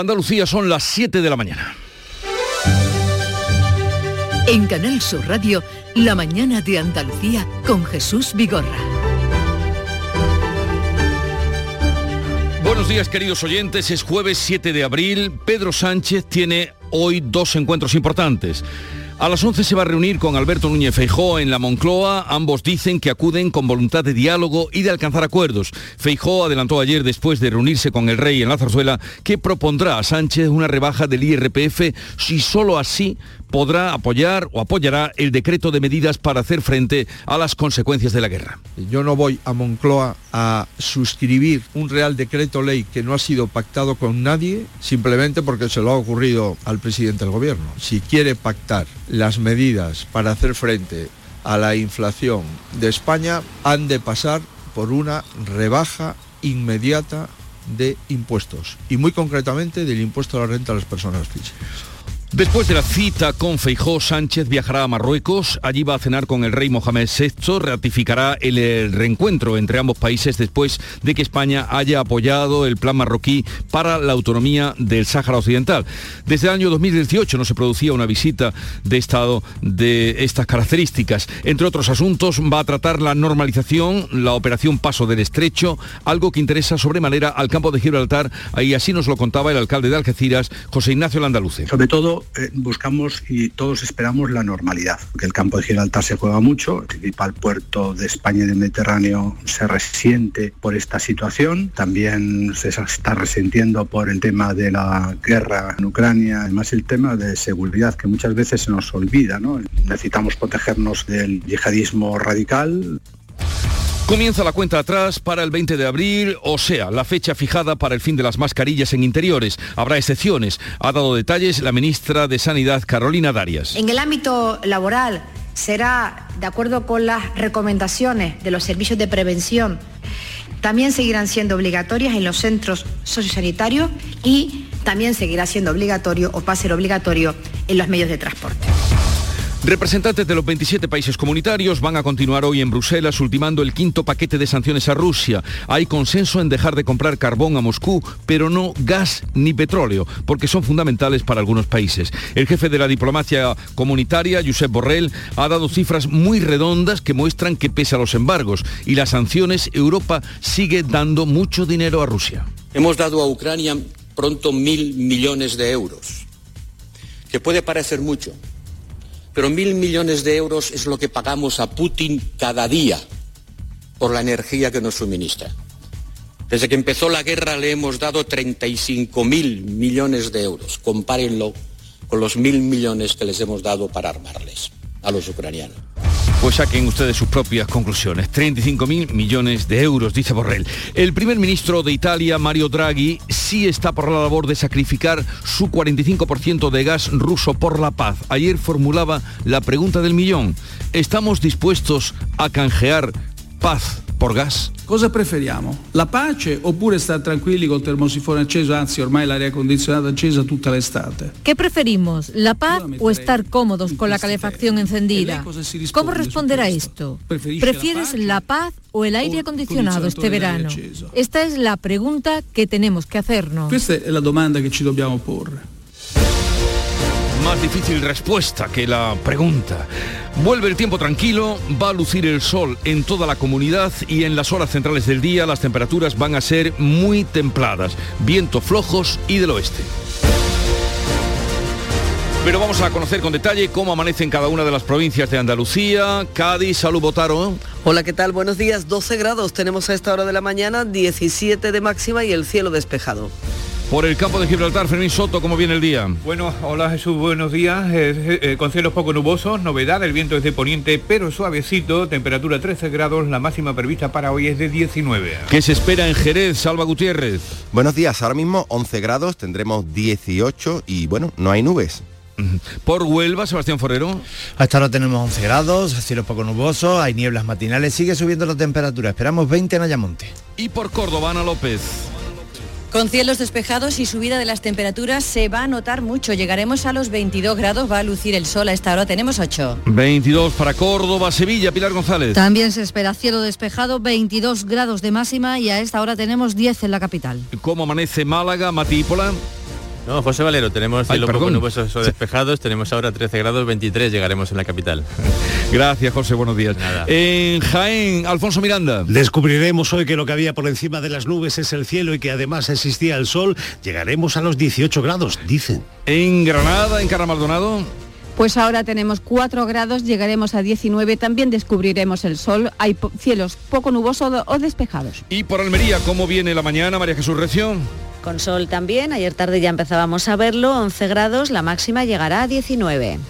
Andalucía son las 7 de la mañana. En Canal Sur Radio, La mañana de Andalucía con Jesús Vigorra. Buenos días queridos oyentes, es jueves 7 de abril. Pedro Sánchez tiene hoy dos encuentros importantes. A las 11 se va a reunir con Alberto Núñez Feijó en la Moncloa. Ambos dicen que acuden con voluntad de diálogo y de alcanzar acuerdos. Feijó adelantó ayer, después de reunirse con el rey en la zarzuela, que propondrá a Sánchez una rebaja del IRPF si solo así podrá apoyar o apoyará el decreto de medidas para hacer frente a las consecuencias de la guerra. Yo no voy a Moncloa a suscribir un real decreto ley que no ha sido pactado con nadie simplemente porque se lo ha ocurrido al presidente del gobierno. Si quiere pactar las medidas para hacer frente a la inflación de España, han de pasar por una rebaja inmediata de impuestos y muy concretamente del impuesto a la renta a las personas físicas. Después de la cita con Feijó, Sánchez viajará a Marruecos. Allí va a cenar con el rey Mohamed VI. Ratificará el, reencuentro entre ambos países después de que España haya apoyado el plan marroquí para la autonomía del Sáhara Occidental. Desde el año 2018 no se producía una visita de Estado de estas características. Entre otros asuntos, va a tratar la normalización, la operación Paso del Estrecho, algo que interesa sobremanera al campo de Gibraltar. Ahí así nos lo contaba el alcalde de Algeciras, José Ignacio Landaluce. Sobre todo eh, buscamos y todos esperamos la normalidad, que el campo de Gibraltar se juega mucho, el principal puerto de España y del Mediterráneo se resiente por esta situación, también se está resintiendo por el tema de la guerra en Ucrania, además el tema de seguridad que muchas veces se nos olvida, Necesitamos protegernos del yihadismo radical. Comienza la cuenta atrás para el 20 de abril, o sea, la fecha fijada para el fin de las mascarillas en interiores. Habrá excepciones. Ha dado detalles la ministra de Sanidad, Carolina Darias. En el ámbito laboral será de acuerdo con las recomendaciones de los servicios de prevención. También seguirán siendo obligatorias en los centros sociosanitarios y también seguirá siendo obligatorio o va a ser obligatorio en los medios de transporte. Representantes de los 27 países comunitarios van a continuar hoy en Bruselas ultimando el quinto paquete de sanciones a Rusia. Hay consenso en dejar de comprar carbón a Moscú, pero no gas ni petróleo, porque son fundamentales para algunos países. El jefe de la diplomacia comunitaria, Josep Borrell, ha dado cifras muy redondas que muestran que pese a los embargos y las sanciones, Europa sigue dando mucho dinero a Rusia. Hemos dado a Ucrania pronto mil millones de euros, que puede parecer mucho pero mil millones de euros es lo que pagamos a Putin cada día por la energía que nos suministra. Desde que empezó la guerra le hemos dado 35 mil millones de euros. Compárenlo con los mil millones que les hemos dado para armarles a los ucranianos. Pues saquen ustedes sus propias conclusiones. 35.000 millones de euros, dice Borrell. El primer ministro de Italia, Mario Draghi, sí está por la labor de sacrificar su 45% de gas ruso por la paz. Ayer formulaba la pregunta del millón. ¿Estamos dispuestos a canjear paz por gas? Cosa preferiamo? La pace oppure stare tranquilli col termosifone acceso, anzi ormai l'aria condizionata accesa tutta l'estate? ¿Qué preferimos? ¿La paz o estar cómodos con la calefacción encendida? ¿Cómo responder a esto? ¿Prefieres la paz o el aire acondicionado este verano? Esta es la pregunta que tenemos que hacernos. Questa è la domanda che ci dobbiamo porre. Más difícil respuesta que la pregunta. Vuelve el tiempo tranquilo, va a lucir el sol en toda la comunidad y en las horas centrales del día las temperaturas van a ser muy templadas, vientos flojos y del oeste. Pero vamos a conocer con detalle cómo amanece en cada una de las provincias de Andalucía. Cádiz, salud Botaro. Hola, ¿qué tal? Buenos días. 12 grados tenemos a esta hora de la mañana, 17 de máxima y el cielo despejado. Por el campo de Gibraltar, Fermín Soto, ¿cómo viene el día? Bueno, hola Jesús, buenos días. Eh, eh, con cielos poco nubosos, novedad, el viento es de poniente, pero suavecito, temperatura 13 grados, la máxima prevista para hoy es de 19. ¿Qué se espera en Jerez, Salva Gutiérrez? Buenos días, ahora mismo 11 grados, tendremos 18 y bueno, no hay nubes. Por Huelva, Sebastián Forero. Hasta ahora tenemos 11 grados, cielos poco nubosos, hay nieblas matinales, sigue subiendo la temperatura, esperamos 20 en Ayamonte. Y por Córdoba, Ana López. Con cielos despejados y subida de las temperaturas se va a notar mucho. Llegaremos a los 22 grados, va a lucir el sol. A esta hora tenemos 8. 22 para Córdoba, Sevilla, Pilar González. También se espera cielo despejado, 22 grados de máxima y a esta hora tenemos 10 en la capital. ¿Cómo amanece Málaga, Matípola? No, José Valero, tenemos cielo poco nubosos o despejados, tenemos ahora 13 grados 23, llegaremos en la capital. Gracias, José, buenos días. En Jaén, Alfonso Miranda. Descubriremos hoy que lo que había por encima de las nubes es el cielo y que además existía el sol. Llegaremos a los 18 grados, dicen. En Granada, en Carra Maldonado. Pues ahora tenemos 4 grados, llegaremos a 19, también descubriremos el sol, hay cielos poco nubosos o despejados. Y por Almería, ¿cómo viene la mañana, María Jesús Recio? Con sol también, ayer tarde ya empezábamos a verlo, 11 grados, la máxima llegará a 19.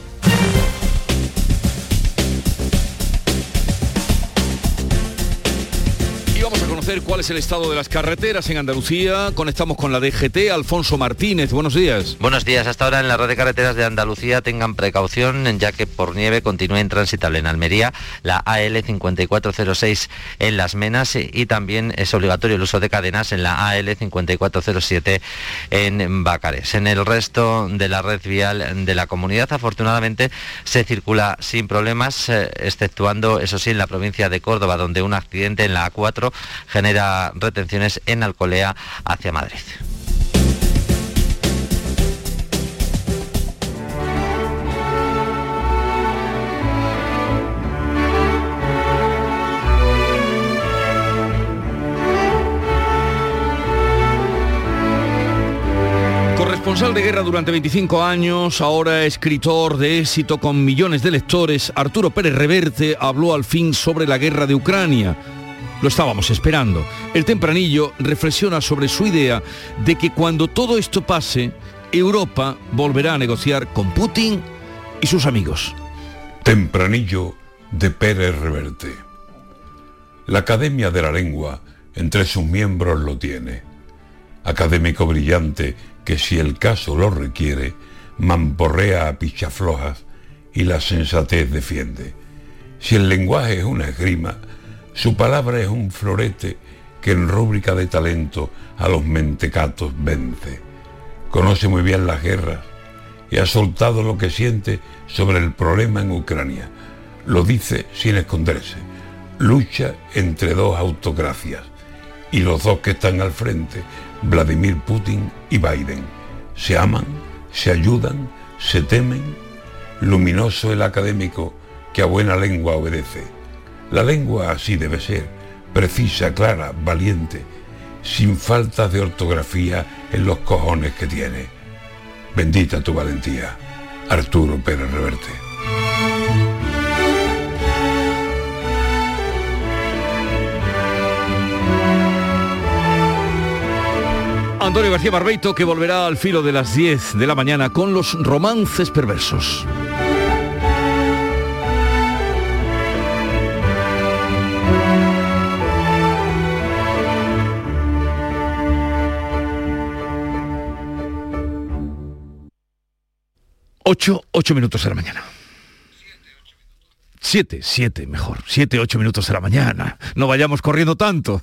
Cuál es el estado de las carreteras en Andalucía. Conectamos con la DGT. Alfonso Martínez, buenos días. Buenos días. Hasta ahora en la red de carreteras de Andalucía tengan precaución ya que por nieve continúa intransitable en Almería la AL 5406 en Las Menas y también es obligatorio el uso de cadenas en la AL 5407 en Bacares. En el resto de la red vial de la comunidad afortunadamente se circula sin problemas, eh, exceptuando eso sí en la provincia de Córdoba donde un accidente en la A4 genera retenciones en Alcolea hacia Madrid. Corresponsal de guerra durante 25 años, ahora escritor de éxito con millones de lectores, Arturo Pérez Reverte habló al fin sobre la guerra de Ucrania lo estábamos esperando. El tempranillo reflexiona sobre su idea de que cuando todo esto pase, Europa volverá a negociar con Putin y sus amigos. Tempranillo de Pérez Reverte. La Academia de la Lengua entre sus miembros lo tiene. Académico brillante que si el caso lo requiere, mamporrea a pichaflojas y la sensatez defiende. Si el lenguaje es una esgrima, su palabra es un florete que en rúbrica de talento a los mentecatos vence. Conoce muy bien las guerras y ha soltado lo que siente sobre el problema en Ucrania. Lo dice sin esconderse. Lucha entre dos autocracias y los dos que están al frente, Vladimir Putin y Biden. Se aman, se ayudan, se temen. Luminoso el académico que a buena lengua obedece la lengua así debe ser, precisa, clara, valiente, sin falta de ortografía en los cojones que tiene. Bendita tu valentía, Arturo Pérez Reverte. Antonio García Barbeito que volverá al filo de las 10 de la mañana con los romances perversos. Ocho, ocho minutos de la mañana. Siete, siete, mejor. Siete, ocho minutos de la mañana. No vayamos corriendo tanto.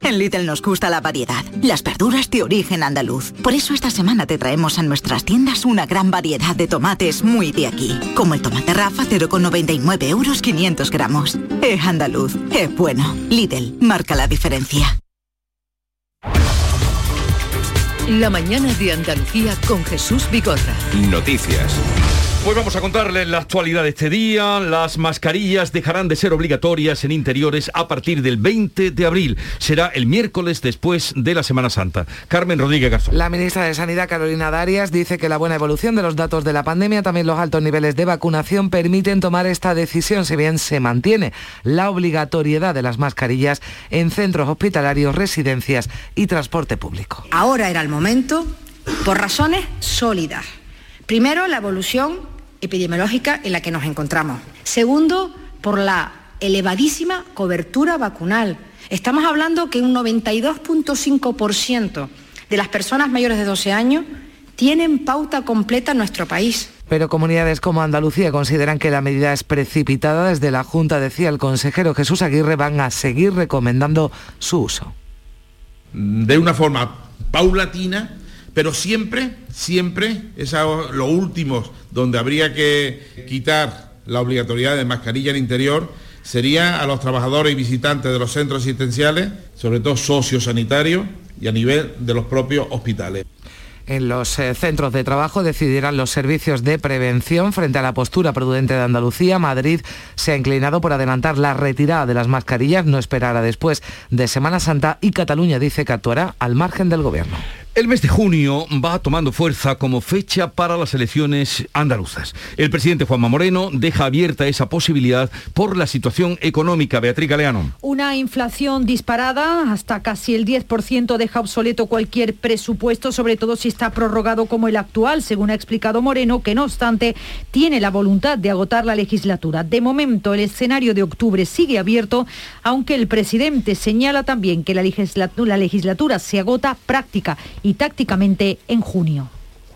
En Lidl nos gusta la variedad, las verduras de origen andaluz. Por eso esta semana te traemos a nuestras tiendas una gran variedad de tomates muy de aquí, como el tomate Rafa 0,99 euros 500 gramos. Es andaluz, es bueno. Lidl, marca la diferencia. La mañana de Andalucía con Jesús Vigorra. Noticias. Pues vamos a contarles la actualidad de este día. Las mascarillas dejarán de ser obligatorias en interiores a partir del 20 de abril. Será el miércoles después de la Semana Santa. Carmen Rodríguez Garzón. La ministra de Sanidad, Carolina Darias, dice que la buena evolución de los datos de la pandemia, también los altos niveles de vacunación, permiten tomar esta decisión, si bien se mantiene la obligatoriedad de las mascarillas en centros hospitalarios, residencias y transporte público. Ahora era el momento, por razones sólidas. Primero, la evolución epidemiológica en la que nos encontramos. Segundo, por la elevadísima cobertura vacunal. Estamos hablando que un 92.5% de las personas mayores de 12 años tienen pauta completa en nuestro país. Pero comunidades como Andalucía consideran que la medida es precipitada. Desde la Junta decía el consejero Jesús Aguirre van a seguir recomendando su uso. De una forma paulatina, pero siempre, siempre, es lo último donde habría que quitar la obligatoriedad de mascarilla en interior sería a los trabajadores y visitantes de los centros asistenciales, sobre todo sociosanitarios y a nivel de los propios hospitales. En los eh, centros de trabajo decidirán los servicios de prevención frente a la postura prudente de Andalucía. Madrid se ha inclinado por adelantar la retirada de las mascarillas, no esperará después de Semana Santa y Cataluña dice que actuará al margen del gobierno. El mes de junio va tomando fuerza como fecha para las elecciones andaluzas. El presidente Juanma Moreno deja abierta esa posibilidad por la situación económica. Beatriz Galeano. Una inflación disparada, hasta casi el 10% deja obsoleto cualquier presupuesto, sobre todo si está prorrogado como el actual, según ha explicado Moreno, que no obstante tiene la voluntad de agotar la legislatura. De momento, el escenario de octubre sigue abierto, aunque el presidente señala también que la legislatura, la legislatura se agota práctica y tácticamente en junio.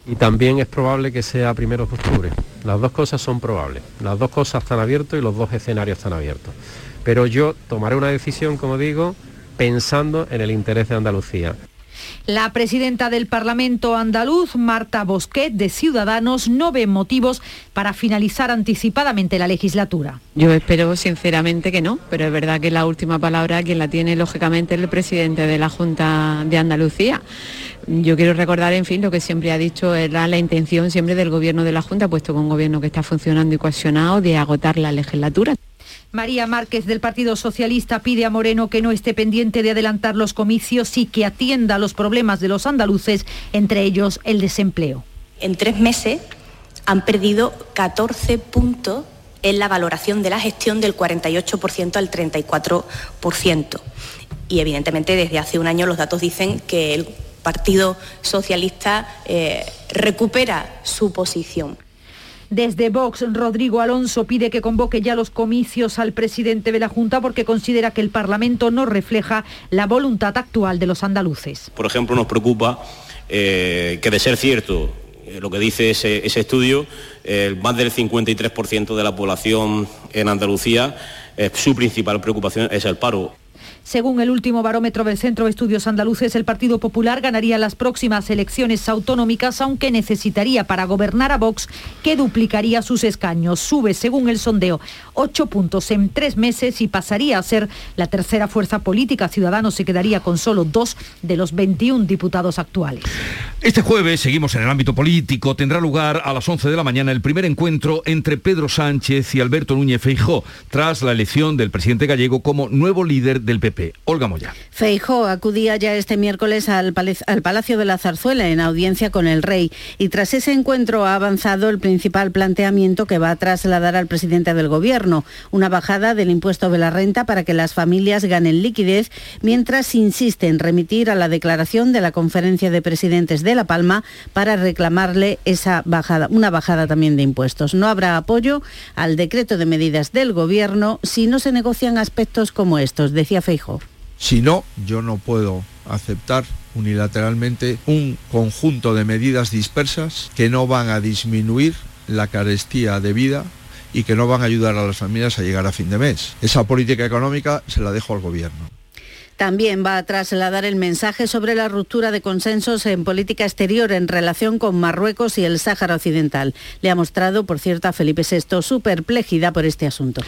Y también es probable que sea primero de octubre. Las dos cosas son probables. Las dos cosas están abiertas y los dos escenarios están abiertos. Pero yo tomaré una decisión, como digo, pensando en el interés de Andalucía. La presidenta del Parlamento andaluz, Marta Bosquet, de Ciudadanos, no ve motivos para finalizar anticipadamente la legislatura. Yo espero sinceramente que no, pero es verdad que la última palabra quien la tiene lógicamente el presidente de la Junta de Andalucía. Yo quiero recordar, en fin, lo que siempre ha dicho era la intención siempre del gobierno de la Junta, puesto que un gobierno que está funcionando y cohesionado, de agotar la legislatura. María Márquez del Partido Socialista pide a Moreno que no esté pendiente de adelantar los comicios y que atienda los problemas de los andaluces, entre ellos el desempleo. En tres meses han perdido 14 puntos en la valoración de la gestión del 48% al 34%. Y evidentemente desde hace un año los datos dicen que el Partido Socialista eh, recupera su posición. Desde Vox, Rodrigo Alonso pide que convoque ya los comicios al presidente de la Junta porque considera que el Parlamento no refleja la voluntad actual de los andaluces. Por ejemplo, nos preocupa eh, que de ser cierto eh, lo que dice ese, estudio, más del 53% de la población en Andalucía, eh, su principal preocupación es el paro. Según el último barómetro del Centro de Estudios Andaluces, el Partido Popular ganaría las próximas elecciones autonómicas, aunque necesitaría para gobernar a Vox que duplicaría sus escaños. Sube, según el sondeo, ocho puntos en tres meses y pasaría a ser la tercera fuerza política. Ciudadanos se quedaría con solo dos de los 21 diputados actuales. Este jueves, seguimos en el ámbito político, tendrá lugar a las 11 de la mañana el primer encuentro entre Pedro Sánchez y Alberto Núñez Feijó, tras la elección del presidente gallego como nuevo líder del PP. Olga Moya. Feijó acudía ya este miércoles al, al Palacio de la Zarzuela en audiencia con el rey y tras ese encuentro ha avanzado el principal planteamiento que va a trasladar al presidente del gobierno, una bajada del impuesto de la renta para que las familias ganen liquidez, mientras insiste en remitir a la declaración de la conferencia de presidentes de La Palma para reclamarle esa bajada, una bajada también de impuestos. No habrá apoyo al decreto de medidas del gobierno si no se negocian aspectos como estos, decía Si no, yo no puedo aceptar unilateralmente un conjunto de medidas dispersas que no van a disminuir la carestía de vida y que no van a ayudar a las familias a llegar a fin de mes. Esa política económica se la dejo al gobierno. También va a trasladar el mensaje sobre la ruptura de consensos en política exterior en relación con Marruecos y el Sáhara Occidental. Le ha mostrado, por cierto, a Felipe VI su perplejidad por este asunto.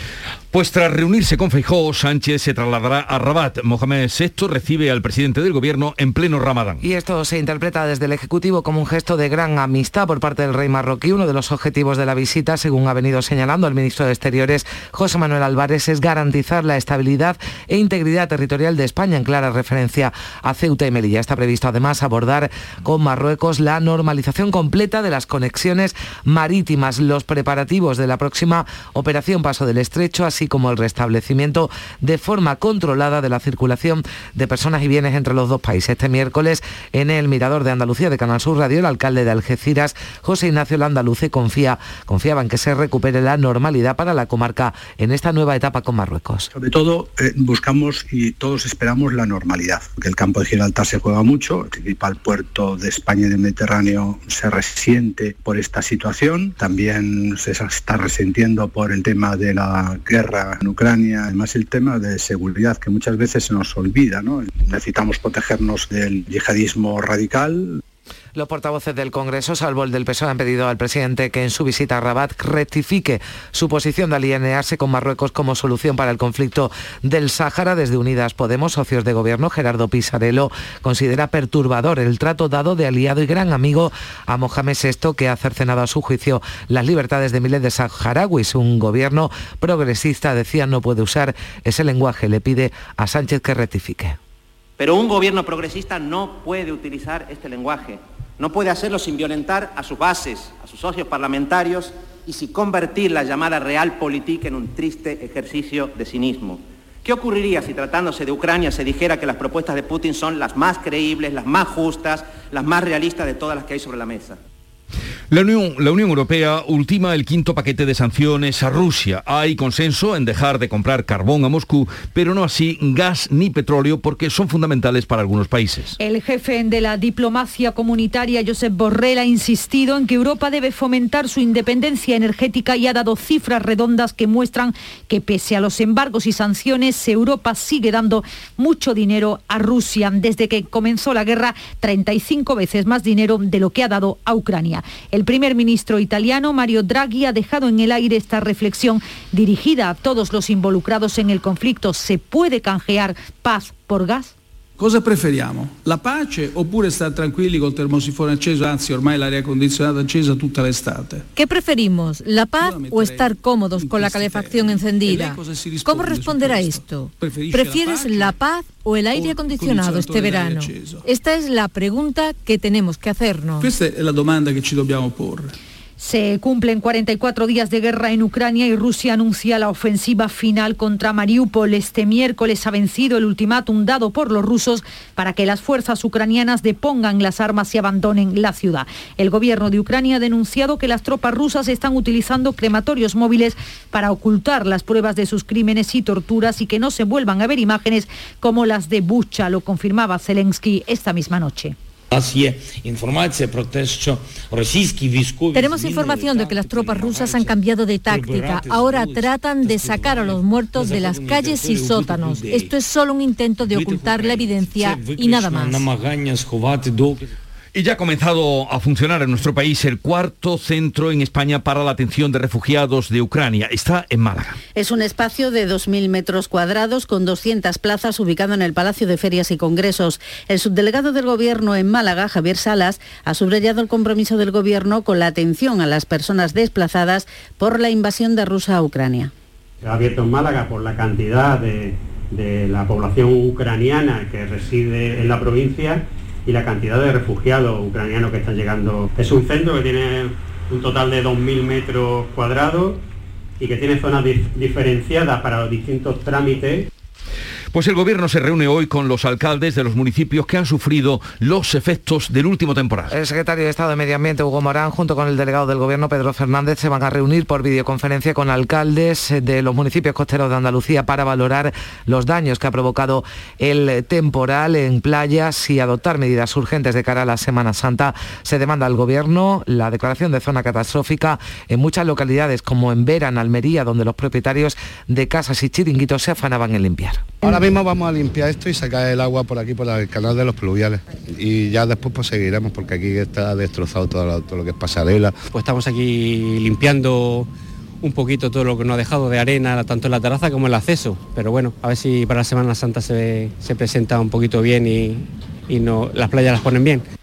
Pues tras reunirse con Feijóo, Sánchez se trasladará a Rabat. Mohamed VI recibe al presidente del gobierno en pleno Ramadán. Y esto se interpreta desde el Ejecutivo como un gesto de gran amistad por parte del rey marroquí. Uno de los objetivos de la visita, según ha venido señalando el ministro de Exteriores, José Manuel Álvarez, es garantizar la estabilidad e integridad territorial de España en clara referencia a Ceuta y Melilla. Está previsto además abordar con Marruecos la normalización completa de las conexiones marítimas, los preparativos de la próxima operación Paso del Estrecho, así como el restablecimiento de forma controlada de la circulación de personas y bienes entre los dos países. Este miércoles en el Mirador de Andalucía de Canal Sur Radio, el alcalde de Algeciras, José Ignacio Landaluce, confía, confiaba en que se recupere la normalidad para la comarca en esta nueva etapa con Marruecos. Sobre todo eh, buscamos y todos esperamos la normalidad. Que el campo de Gibraltar se juega mucho, el principal puerto de España y del Mediterráneo se resiente por esta situación, también se está resintiendo por el tema de la guerra en Ucrania, además el tema de seguridad que muchas veces se nos olvida. ¿no? Necesitamos protegernos del yihadismo radical, los portavoces del Congreso, salvo el del PSOE, han pedido al presidente que en su visita a Rabat rectifique su posición de alinearse con Marruecos como solución para el conflicto del Sáhara. Desde Unidas Podemos, socios de gobierno, Gerardo Pisarello considera perturbador el trato dado de aliado y gran amigo a Mohamed VI, que ha cercenado a su juicio las libertades de miles de saharauis. Un gobierno progresista, decía, no puede usar ese lenguaje. Le pide a Sánchez que rectifique. Pero un gobierno progresista no puede utilizar este lenguaje no puede hacerlo sin violentar a sus bases, a sus socios parlamentarios y sin convertir la llamada realpolitik en un triste ejercicio de cinismo. ¿Qué ocurriría si tratándose de Ucrania se dijera que las propuestas de Putin son las más creíbles, las más justas, las más realistas de todas las que hay sobre la mesa? La Unión, Europea ultima el quinto paquete de sanciones a Rusia. Hay consenso en dejar de comprar carbón a Moscú, pero no así gas ni petróleo porque son fundamentales para algunos países. El jefe de la diplomacia comunitaria, Josep Borrell, ha insistido en que Europa debe fomentar su independencia energética y ha dado cifras redondas que muestran que pese a los embargos y sanciones, Europa sigue dando mucho dinero a Rusia. Desde que comenzó la guerra, 35 veces más dinero de lo que ha dado a Ucrania. El primer ministro italiano, Mario Draghi, ha dejado en el aire esta reflexión dirigida a todos los involucrados en el conflicto. ¿Se puede canjear paz por gas? Cosa preferiamo? La pace oppure stare tranquilli col termosifone acceso, anzi ormai l'aria condizionata accesa tutta l'estate? ¿Qué preferimos? ¿La paz o estar cómodos con la calefacción encendida? ¿Cómo a esto? ¿Prefieres la paz o el aire acondicionado este verano? Esta es la pregunta que tenemos que hacernos. Questa è la domanda che ci dobbiamo porre. Se cumplen 44 días de guerra en Ucrania y Rusia anuncia la ofensiva final contra Mariupol. Este miércoles ha vencido el ultimátum dado por los rusos para que las fuerzas ucranianas depongan las armas y abandonen la ciudad. El gobierno de Ucrania ha denunciado que las tropas rusas están utilizando crematorios móviles para ocultar las pruebas de sus crímenes y torturas y que no se vuelvan a ver imágenes como las de Bucha, lo confirmaba Zelensky esta misma noche. Tenemos información de que las tropas rusas han cambiado de táctica. Ahora tratan de sacar a los muertos de las calles y sótanos. Esto es solo un intento de ocultar la evidencia y nada más. Y ya ha comenzado a funcionar en nuestro país el cuarto centro en España para la atención de refugiados de Ucrania. Está en Málaga. Es un espacio de 2.000 metros cuadrados con 200 plazas ubicado en el Palacio de Ferias y Congresos. El subdelegado del Gobierno en Málaga, Javier Salas, ha subrayado el compromiso del Gobierno con la atención a las personas desplazadas por la invasión de Rusia a Ucrania. Se ha abierto en Málaga por la cantidad de, de la población ucraniana que reside en la provincia y la cantidad de refugiados ucranianos que están llegando. Es un centro que tiene un total de 2.000 metros cuadrados y que tiene zonas diferenciadas para los distintos trámites pues el gobierno se reúne hoy con los alcaldes de los municipios que han sufrido los efectos del último temporal. El secretario de Estado de Medio Ambiente, Hugo Morán, junto con el delegado del gobierno, Pedro Fernández, se van a reunir por videoconferencia con alcaldes de los municipios costeros de Andalucía para valorar los daños que ha provocado el temporal en playas y adoptar medidas urgentes de cara a la Semana Santa. Se demanda al gobierno la declaración de zona catastrófica en muchas localidades como en Vera, en Almería, donde los propietarios de casas y chiringuitos se afanaban en limpiar. Ahora mismo vamos a limpiar esto y sacar el agua por aquí, por el canal de los pluviales. Y ya después pues seguiremos, porque aquí está destrozado todo lo, que es pasarela. Pues estamos aquí limpiando un poquito todo lo que nos ha dejado de arena, tanto en la terraza como en el acceso. Pero bueno, a ver si para la Semana Santa se, se presenta un poquito bien y, y no, las playas las ponen bien.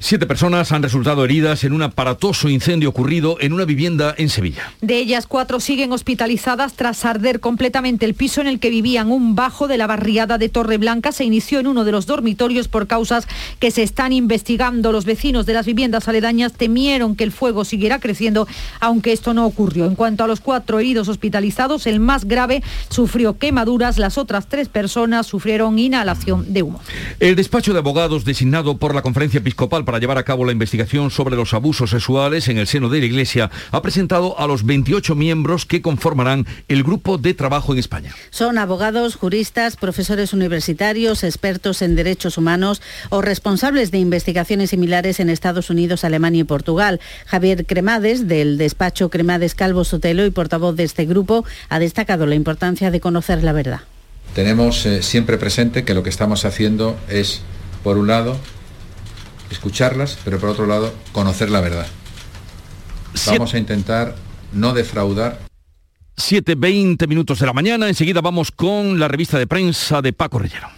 Siete personas han resultado heridas en un aparatoso incendio ocurrido en una vivienda en Sevilla. De ellas, cuatro siguen hospitalizadas tras arder completamente el piso en el que vivían. Un bajo de la barriada de Torreblanca se inició en uno de los dormitorios por causas que se están investigando. Los vecinos de las viviendas aledañas temieron que el fuego siguiera creciendo, aunque esto no ocurrió. En cuanto a los cuatro heridos hospitalizados, el más grave sufrió quemaduras, las otras tres personas sufrieron inhalación de humo. El despacho de abogados designado por la Conferencia Episcopal para llevar a cabo la investigación sobre los abusos sexuales en el seno de la Iglesia ha presentado a los 28 miembros que conformarán el grupo de trabajo en España. Son abogados, juristas, profesores universitarios, expertos en derechos humanos o responsables de investigaciones similares en Estados Unidos, Alemania y Portugal. Javier Cremades, del despacho Cremades Calvo Sotelo y portavoz de este grupo, ha destacado la importancia de conocer la verdad. Tenemos eh, siempre presente que lo que estamos haciendo es, por un lado, escucharlas, pero por otro lado, conocer la verdad. Vamos a intentar no defraudar 7.20 minutos de la mañana, enseguida vamos con la revista de prensa de Paco Rellero.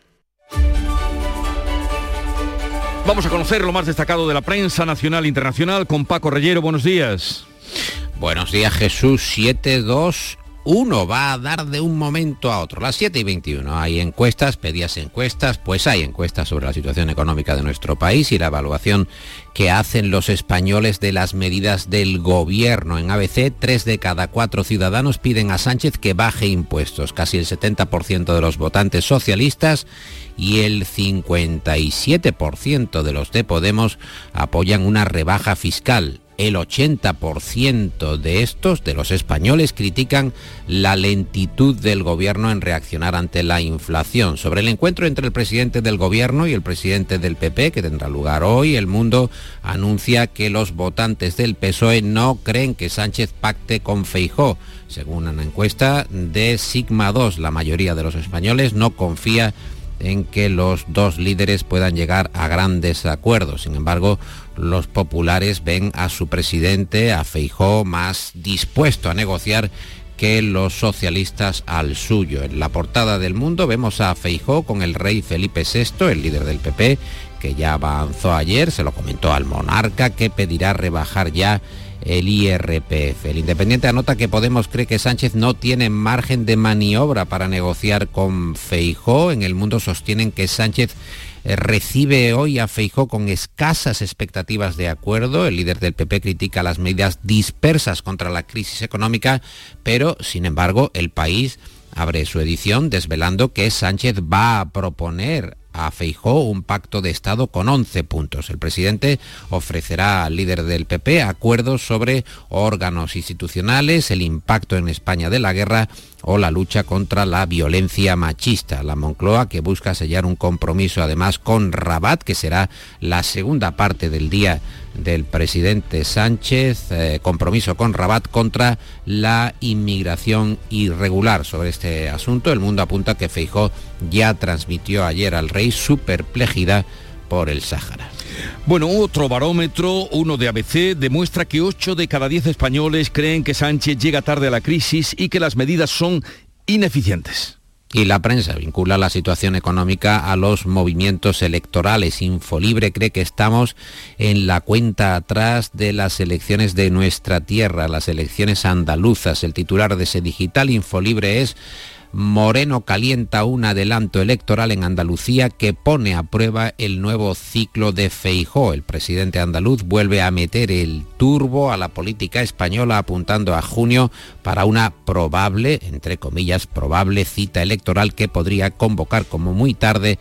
Vamos a conocer lo más destacado de la prensa nacional e internacional con Paco Reyero. Buenos días. Buenos días Jesús 721 va a dar de un momento a otro. Las 7 y 21 hay encuestas, pedías encuestas, pues hay encuestas sobre la situación económica de nuestro país y la evaluación que hacen los españoles de las medidas del gobierno. En ABC, tres de cada cuatro ciudadanos piden a Sánchez que baje impuestos. Casi el 70% de los votantes socialistas y el 57% de los de Podemos apoyan una rebaja fiscal. El 80% de estos, de los españoles, critican la lentitud del gobierno en reaccionar ante la inflación. Sobre el encuentro entre el presidente del gobierno y el presidente del PP, que tendrá lugar hoy, el mundo anuncia que los votantes del PSOE no creen que Sánchez pacte con Feijó. Según una encuesta de Sigma 2, la mayoría de los españoles no confía en que los dos líderes puedan llegar a grandes acuerdos. Sin embargo, los populares ven a su presidente, a Feijó, más dispuesto a negociar que los socialistas al suyo. En la portada del mundo vemos a Feijó con el rey Felipe VI, el líder del PP, que ya avanzó ayer, se lo comentó al monarca, que pedirá rebajar ya el IRPF. El Independiente anota que Podemos cree que Sánchez no tiene margen de maniobra para negociar con Feijó. En el mundo sostienen que Sánchez eh, recibe hoy a Feijó con escasas expectativas de acuerdo. El líder del PP critica las medidas dispersas contra la crisis económica, pero sin embargo el país abre su edición desvelando que Sánchez va a proponer a Feijó un pacto de Estado con 11 puntos. El presidente ofrecerá al líder del PP acuerdos sobre órganos institucionales, el impacto en España de la guerra o la lucha contra la violencia machista. La Moncloa que busca sellar un compromiso además con Rabat, que será la segunda parte del día del presidente Sánchez, eh, compromiso con Rabat contra la inmigración irregular. Sobre este asunto, el mundo apunta que Feijó ya transmitió ayer al rey su perplejidad por el Sáhara. Bueno, otro barómetro, uno de ABC, demuestra que 8 de cada 10 españoles creen que Sánchez llega tarde a la crisis y que las medidas son ineficientes. Y la prensa vincula la situación económica a los movimientos electorales. Infolibre cree que estamos en la cuenta atrás de las elecciones de nuestra tierra, las elecciones andaluzas. El titular de ese digital Infolibre es Moreno calienta un adelanto electoral en Andalucía que pone a prueba el nuevo ciclo de Feijó. El presidente andaluz vuelve a meter el turbo a la política española apuntando a junio para una probable, entre comillas, probable cita electoral que podría convocar como muy tarde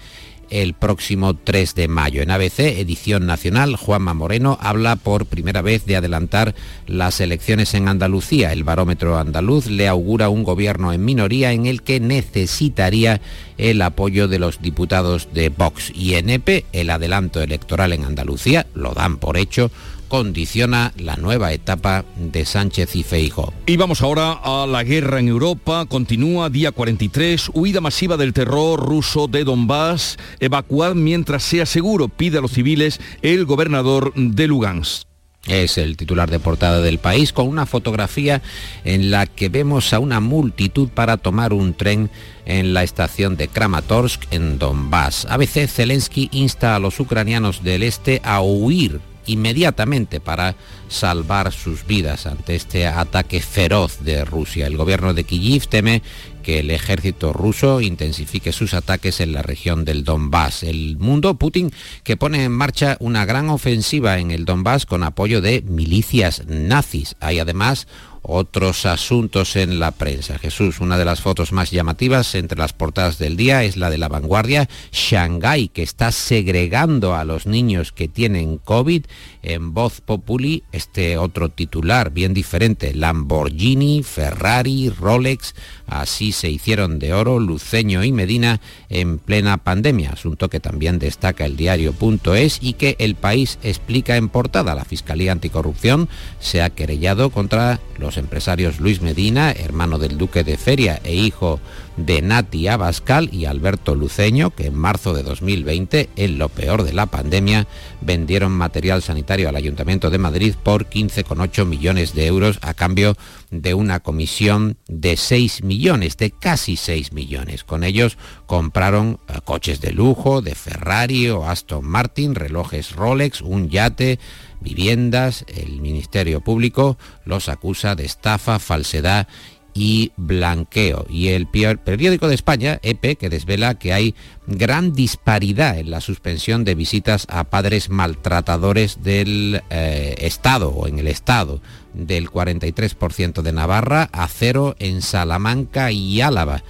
el próximo 3 de mayo. En ABC, edición nacional, Juanma Moreno habla por primera vez de adelantar las elecciones en Andalucía. El barómetro andaluz le augura un gobierno en minoría en el que necesitaría el apoyo de los diputados de Vox y NP. El adelanto electoral en Andalucía, lo dan por hecho, condiciona la nueva etapa de Sánchez y Feijo. Y vamos ahora a la guerra en Europa. Continúa día 43, huida masiva del terror ruso de Donbass, evacuar mientras sea seguro, pide a los civiles el gobernador de Lugansk. Es el titular de portada del país con una fotografía en la que vemos a una multitud para tomar un tren en la estación de Kramatorsk en Donbass. A veces Zelensky insta a los ucranianos del este a huir inmediatamente para salvar sus vidas ante este ataque feroz de Rusia. El gobierno de Kiev teme que el ejército ruso intensifique sus ataques en la región del Donbass. El mundo, Putin, que pone en marcha una gran ofensiva en el Donbass con apoyo de milicias nazis. Hay además otros asuntos en la prensa. Jesús, una de las fotos más llamativas entre las portadas del día es la de la vanguardia. Shanghái, que está segregando a los niños que tienen COVID. En voz populi, este otro titular bien diferente. Lamborghini, Ferrari, Rolex, así se hicieron de oro Luceño y Medina en plena pandemia. Asunto que también destaca el diario.es y que el país explica en portada. La Fiscalía Anticorrupción se ha querellado contra los los empresarios Luis Medina, hermano del duque de Feria e hijo de Nati Abascal y Alberto Luceño, que en marzo de 2020, en lo peor de la pandemia, vendieron material sanitario al Ayuntamiento de Madrid por 15,8 millones de euros a cambio de una comisión de 6 millones, de casi 6 millones. Con ellos compraron eh, coches de lujo, de Ferrari o Aston Martin, relojes Rolex, un yate, viviendas, el Ministerio Público los acusa de estafa, falsedad y blanqueo. Y el periódico de España, EPE, que desvela que hay gran disparidad en la suspensión de visitas a padres maltratadores del eh, Estado o en el Estado, del 43% de Navarra a cero en Salamanca y Álava.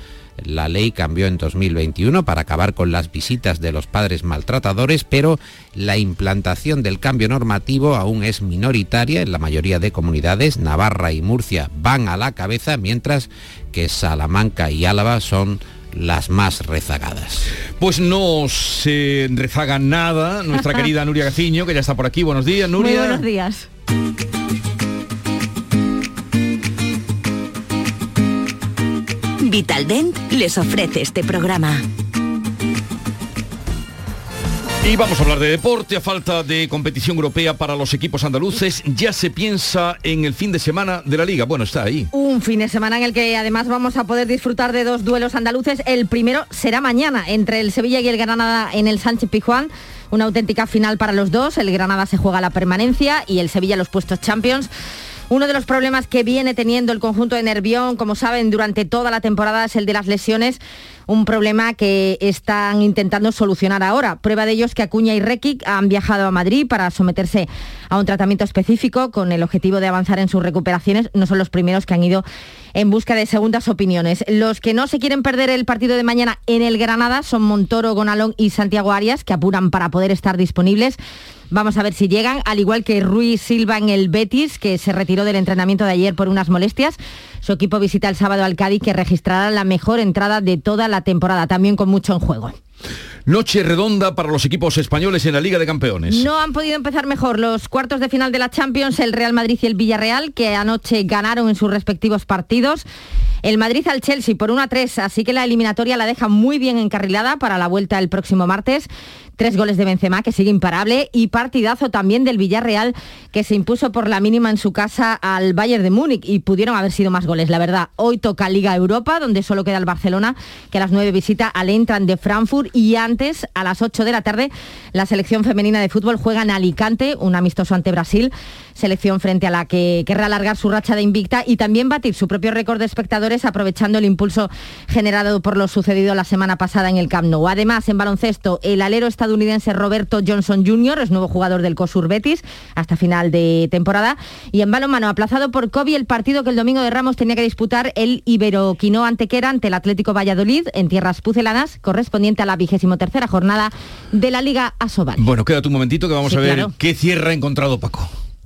La ley cambió en 2021 para acabar con las visitas de los padres maltratadores, pero la implantación del cambio normativo aún es minoritaria en la mayoría de comunidades. Navarra y Murcia van a la cabeza, mientras que Salamanca y Álava son las más rezagadas. Pues no se rezaga nada nuestra querida Nuria Gaciño, que ya está por aquí. Buenos días, Nuria. Muy buenos días. Vitaldent les ofrece este programa. Y vamos a hablar de deporte. A falta de competición europea para los equipos andaluces, ya se piensa en el fin de semana de la liga. Bueno, está ahí. Un fin de semana en el que además vamos a poder disfrutar de dos duelos andaluces. El primero será mañana entre el Sevilla y el Granada en el Sánchez Pijuán. Una auténtica final para los dos. El Granada se juega la permanencia y el Sevilla los puestos Champions. Uno de los problemas que viene teniendo el conjunto de Nervión, como saben, durante toda la temporada es el de las lesiones un problema que están intentando solucionar ahora. Prueba de ello es que Acuña y Rekic han viajado a Madrid para someterse a un tratamiento específico con el objetivo de avanzar en sus recuperaciones. No son los primeros que han ido en busca de segundas opiniones. Los que no se quieren perder el partido de mañana en el Granada son Montoro, Gonalón y Santiago Arias, que apuran para poder estar disponibles. Vamos a ver si llegan, al igual que Ruiz Silva en el Betis, que se retiró del entrenamiento de ayer por unas molestias. Su equipo visita el sábado al Cádiz, que registrará la mejor entrada de toda la temporada, también con mucho en juego. Noche redonda para los equipos españoles en la Liga de Campeones. No han podido empezar mejor los cuartos de final de la Champions, el Real Madrid y el Villarreal, que anoche ganaron en sus respectivos partidos. El Madrid al Chelsea por 1 a 3, así que la eliminatoria la deja muy bien encarrilada para la vuelta el próximo martes. Tres goles de Benzema, que sigue imparable, y partidazo también del Villarreal, que se impuso por la mínima en su casa al Bayern de Múnich, y pudieron haber sido más goles, la verdad. Hoy toca Liga Europa, donde solo queda el Barcelona, que a las 9 visita al Entran de Frankfurt, y antes, a las 8 de la tarde, la selección femenina de fútbol juega en Alicante, un amistoso ante Brasil, selección frente a la que querrá alargar su racha de invicta y también batir su propio récord de espectadores aprovechando el impulso generado por lo sucedido la semana pasada en el Camp Nou. Además, en baloncesto, el alero estadounidense Roberto Johnson Jr. es nuevo jugador del COSUR Betis hasta final de temporada y en balonmano aplazado por COVID el partido que el domingo de Ramos tenía que disputar el Iberoquino Antequera ante el Atlético Valladolid en tierras pucelanas correspondiente a la vigésimo tercera jornada de la Liga Asobal. Bueno, quédate un momentito que vamos a ver qué cierra ha encontrado Paco.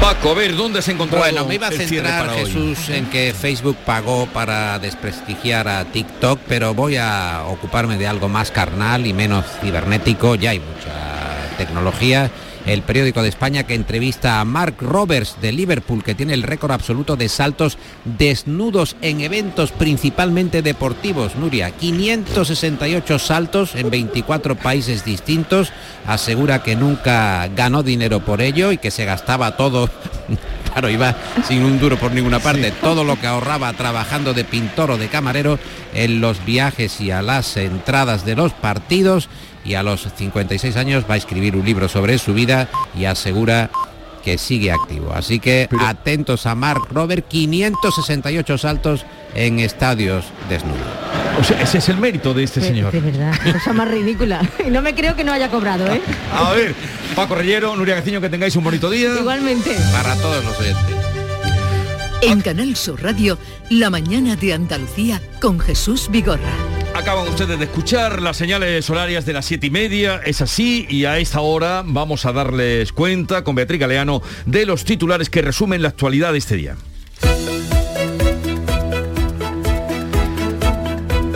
Paco, a ver, ¿dónde se encontró? Bueno, me iba a centrar, Jesús, en que Facebook pagó para desprestigiar a TikTok, pero voy a ocuparme de algo más carnal y menos cibernético. Ya hay mucha tecnología el periódico de España que entrevista a Mark Roberts de Liverpool, que tiene el récord absoluto de saltos desnudos en eventos principalmente deportivos. Nuria, 568 saltos en 24 países distintos. Asegura que nunca ganó dinero por ello y que se gastaba todo claro, iba sin un duro por ninguna parte. Todo lo que ahorraba trabajando de pintor o de camarero en los viajes y a las entradas de los partidos. Y a los 56 años va a escribir un libro sobre su vida y asegura que sigue activo. Así que atentos a Mark Robert, 568 saltos en estadios desnudos. O sea, ese es el mérito de este señor. De verdad, cosa más ridícula. Y no me creo que no haya cobrado, ¿eh? A ver, Paco Rellero, Nuria Gaciño, que tengáis un bonito día. Igualmente. Para todos los oyentes. En Canal Sur Radio, La mañana de Andalucía con Jesús Vigorra. Acaban ustedes de escuchar las señales horarias de las siete y media, es así, y a esta hora vamos a darles cuenta con Beatriz Galeano de los titulares que resumen la actualidad de este día.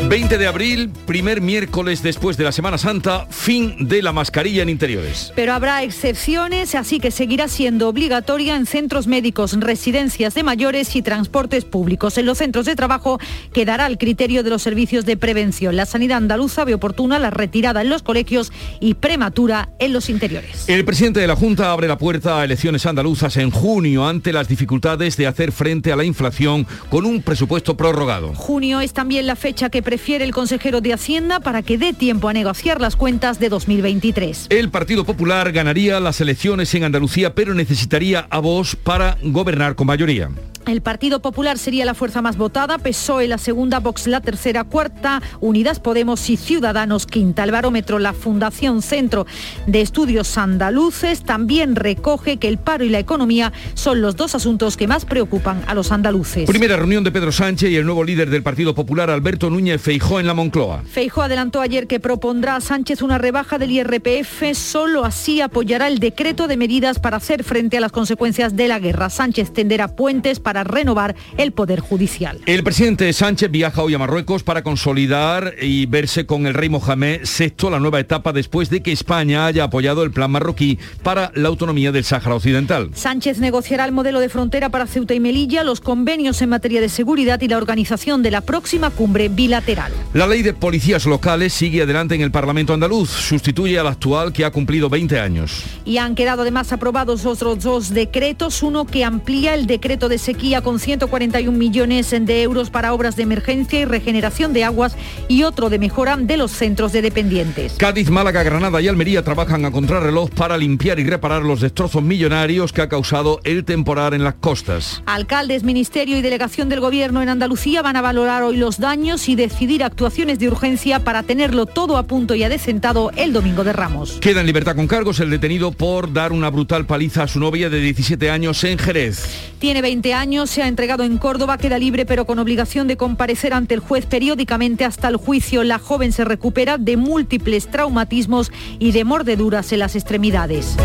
20 de abril, primer miércoles después de la Semana Santa, fin de la mascarilla en interiores. Pero habrá excepciones, así que seguirá siendo obligatoria en centros médicos, residencias de mayores y transportes públicos. En los centros de trabajo quedará el criterio de los servicios de prevención. La sanidad andaluza ve oportuna la retirada en los colegios y prematura en los interiores. El presidente de la Junta abre la puerta a elecciones andaluzas en junio ante las dificultades de hacer frente a la inflación con un presupuesto prorrogado. Junio es también la fecha que prefiere el consejero de Hacienda para que dé tiempo a negociar las cuentas de 2023. El Partido Popular ganaría las elecciones en Andalucía, pero necesitaría a Vox para gobernar con mayoría. El Partido Popular sería la fuerza más votada, PSOE la segunda, Vox la tercera, cuarta, Unidas Podemos y Ciudadanos quinta. El barómetro, la Fundación Centro de Estudios Andaluces, también recoge que el paro y la economía son los dos asuntos que más preocupan a los andaluces. Primera reunión de Pedro Sánchez y el nuevo líder del Partido Popular, Alberto Núñez Feijó, en la Moncloa. Feijó adelantó ayer que propondrá a Sánchez una rebaja del IRPF, solo así apoyará el decreto de medidas para hacer frente a las consecuencias de la guerra. Sánchez tenderá puentes para renovar el Poder Judicial. El presidente Sánchez viaja hoy a Marruecos para consolidar y verse con el rey Mohamed VI la nueva etapa después de que España haya apoyado el plan marroquí para la autonomía del Sáhara Occidental. Sánchez negociará el modelo de frontera para Ceuta y Melilla, los convenios en materia de seguridad y la organización de la próxima cumbre bilateral. La ley de policías locales sigue adelante en el Parlamento andaluz, sustituye al actual que ha cumplido 20 años. Y han quedado además aprobados otros dos decretos, uno que amplía el decreto de sequía con 141 millones de euros para obras de emergencia y regeneración de aguas y otro de mejora de los centros de dependientes. Cádiz, Málaga, Granada y Almería trabajan a contrarreloj para limpiar y reparar los destrozos millonarios que ha causado el temporal en las costas. Alcaldes, Ministerio y Delegación del Gobierno en Andalucía van a valorar hoy los daños y decidir actuaciones de urgencia para tenerlo todo a punto y adecentado el domingo de Ramos. Queda en libertad con cargos el detenido por dar una brutal paliza a su novia de 17 años en Jerez. Tiene 20 años se ha entregado en Córdoba, queda libre pero con obligación de comparecer ante el juez periódicamente hasta el juicio. La joven se recupera de múltiples traumatismos y de mordeduras en las extremidades.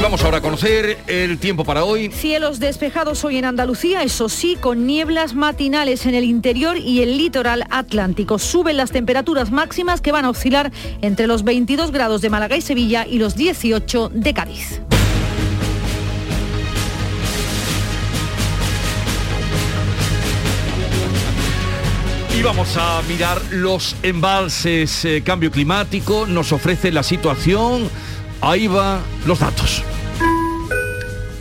Y vamos ahora a conocer el tiempo para hoy. Cielos despejados hoy en Andalucía, eso sí, con nieblas matinales en el interior y el litoral atlántico. Suben las temperaturas máximas que van a oscilar entre los 22 grados de Málaga y Sevilla y los 18 de Cádiz. Y vamos a mirar los embalses. Eh, cambio climático nos ofrece la situación. Ahí va los datos.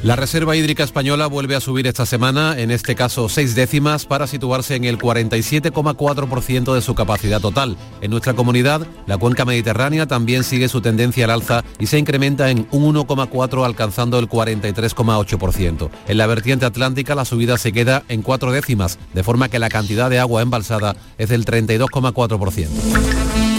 La Reserva Hídrica Española vuelve a subir esta semana, en este caso seis décimas, para situarse en el 47,4% de su capacidad total. En nuestra comunidad, la cuenca mediterránea también sigue su tendencia al alza y se incrementa en un 1,4 alcanzando el 43,8%. En la vertiente atlántica la subida se queda en cuatro décimas, de forma que la cantidad de agua embalsada es del 32,4%.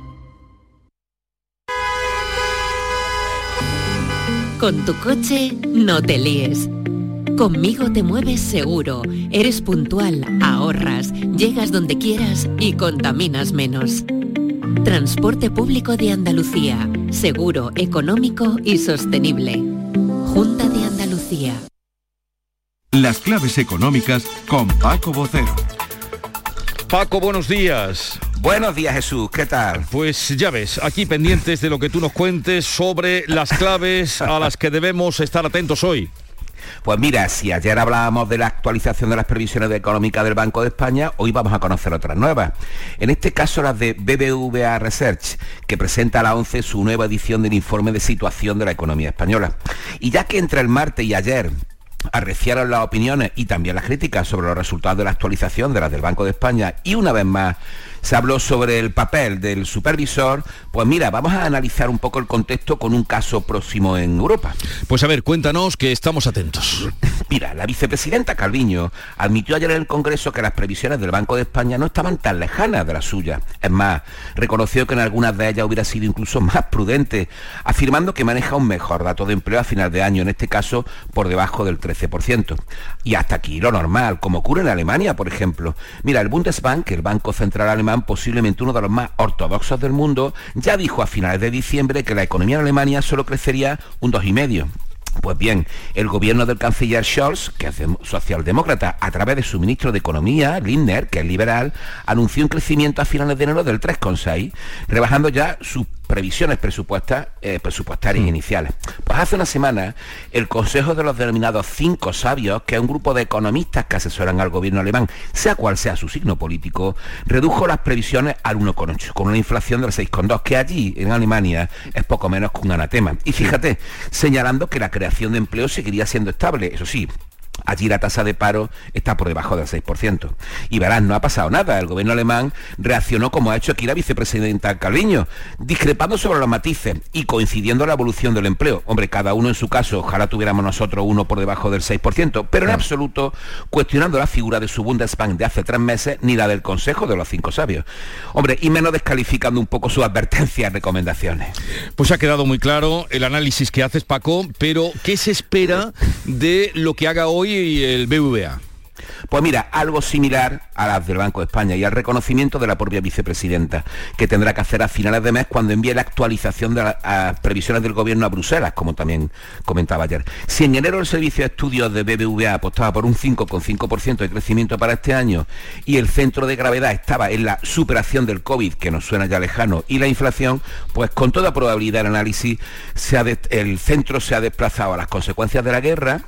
Con tu coche, no te líes. Conmigo te mueves seguro, eres puntual, ahorras, llegas donde quieras y contaminas menos. Transporte público de Andalucía, seguro, económico y sostenible. Junta de Andalucía. Las claves económicas con Paco Bocero. Paco, buenos días. Buenos días Jesús, ¿qué tal? Pues ya ves, aquí pendientes de lo que tú nos cuentes sobre las claves a las que debemos estar atentos hoy. Pues mira, si ayer hablábamos de la actualización de las previsiones económicas del Banco de España, hoy vamos a conocer otras nuevas. En este caso las de BBVA Research, que presenta a la 11 su nueva edición del informe de situación de la economía española. Y ya que entre el martes y ayer arreciaron las opiniones y también las críticas sobre los resultados de la actualización de las del Banco de España. Y una vez más se habló sobre el papel del supervisor, pues mira, vamos a analizar un poco el contexto con un caso próximo en Europa. Pues a ver, cuéntanos que estamos atentos. Mira, la vicepresidenta Calviño admitió ayer en el Congreso que las previsiones del Banco de España no estaban tan lejanas de las suyas. Es más, reconoció que en algunas de ellas hubiera sido incluso más prudente, afirmando que maneja un mejor dato de empleo a final de año, en este caso por debajo del 13%. Y hasta aquí lo normal, como ocurre en Alemania, por ejemplo. Mira, el Bundesbank, el Banco Central Alemán, posiblemente uno de los más ortodoxos del mundo, ya dijo a finales de diciembre que la economía en Alemania solo crecería un 2,5%. Pues bien, el gobierno del canciller Scholz, que es socialdemócrata, a través de su ministro de Economía, Lindner, que es liberal, anunció un crecimiento a finales de enero del 3,6, rebajando ya su previsiones presupuestas, eh, presupuestarias mm. iniciales. Pues hace una semana el Consejo de los denominados Cinco Sabios, que es un grupo de economistas que asesoran al gobierno alemán, sea cual sea su signo político, redujo las previsiones al 1,8, con una inflación del 6,2, que allí en Alemania es poco menos que un anatema. Y fíjate, señalando que la creación de empleo seguiría siendo estable, eso sí, Allí la tasa de paro está por debajo del 6%. Y verás, no ha pasado nada. El gobierno alemán reaccionó como ha hecho aquí la vicepresidenta Calviño, discrepando sobre los matices y coincidiendo la evolución del empleo. Hombre, cada uno en su caso, ojalá tuviéramos nosotros uno por debajo del 6%, pero en absoluto cuestionando la figura de su Bundesbank de hace tres meses ni la del Consejo de los Cinco Sabios. Hombre, y menos descalificando un poco sus advertencias y recomendaciones. Pues ha quedado muy claro el análisis que haces, Paco, pero ¿qué se espera de lo que haga hoy y el BVA? Pues mira, algo similar a las del Banco de España y al reconocimiento de la propia vicepresidenta, que tendrá que hacer a finales de mes cuando envíe la actualización de las previsiones del gobierno a Bruselas, como también comentaba ayer. Si en enero el servicio de estudios de BBVA apostaba por un 5,5% de crecimiento para este año y el centro de gravedad estaba en la superación del COVID, que nos suena ya lejano, y la inflación, pues con toda probabilidad el análisis, el centro se ha desplazado a las consecuencias de la guerra,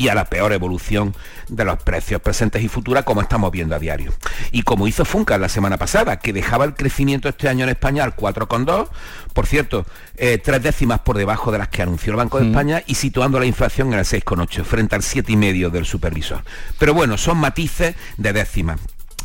y a la peor evolución de los precios presentes y futuras como estamos viendo a diario. Y como hizo Funca la semana pasada, que dejaba el crecimiento este año en España al 4,2, por cierto, eh, tres décimas por debajo de las que anunció el Banco de mm. España y situando la inflación en el 6,8 frente al 7,5 del supervisor. Pero bueno, son matices de décimas.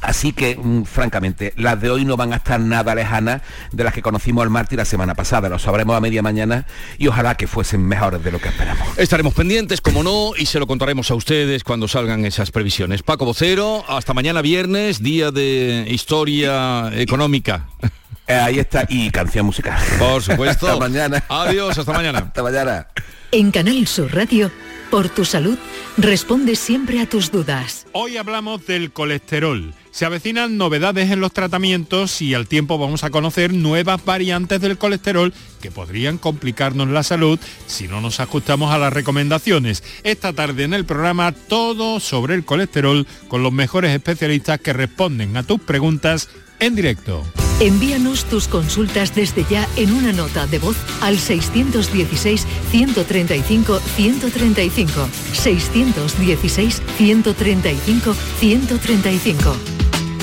Así que, mm, francamente, las de hoy no van a estar nada lejanas de las que conocimos el martes la semana pasada. Lo sabremos a media mañana y ojalá que fuesen mejores de lo que esperamos. Estaremos pendientes, como no, y se lo contaremos a ustedes cuando salgan esas previsiones. Paco Vocero, hasta mañana viernes, día de historia económica. Eh, ahí está, y canción musical. Por supuesto. hasta mañana. Adiós, hasta mañana. hasta mañana. En Canal Sur Radio. Por tu salud, responde siempre a tus dudas. Hoy hablamos del colesterol. Se avecinan novedades en los tratamientos y al tiempo vamos a conocer nuevas variantes del colesterol que podrían complicarnos la salud si no nos ajustamos a las recomendaciones. Esta tarde en el programa todo sobre el colesterol con los mejores especialistas que responden a tus preguntas en directo. Envíanos tus consultas desde ya en una nota de voz al 616-135-135. 616-135-135.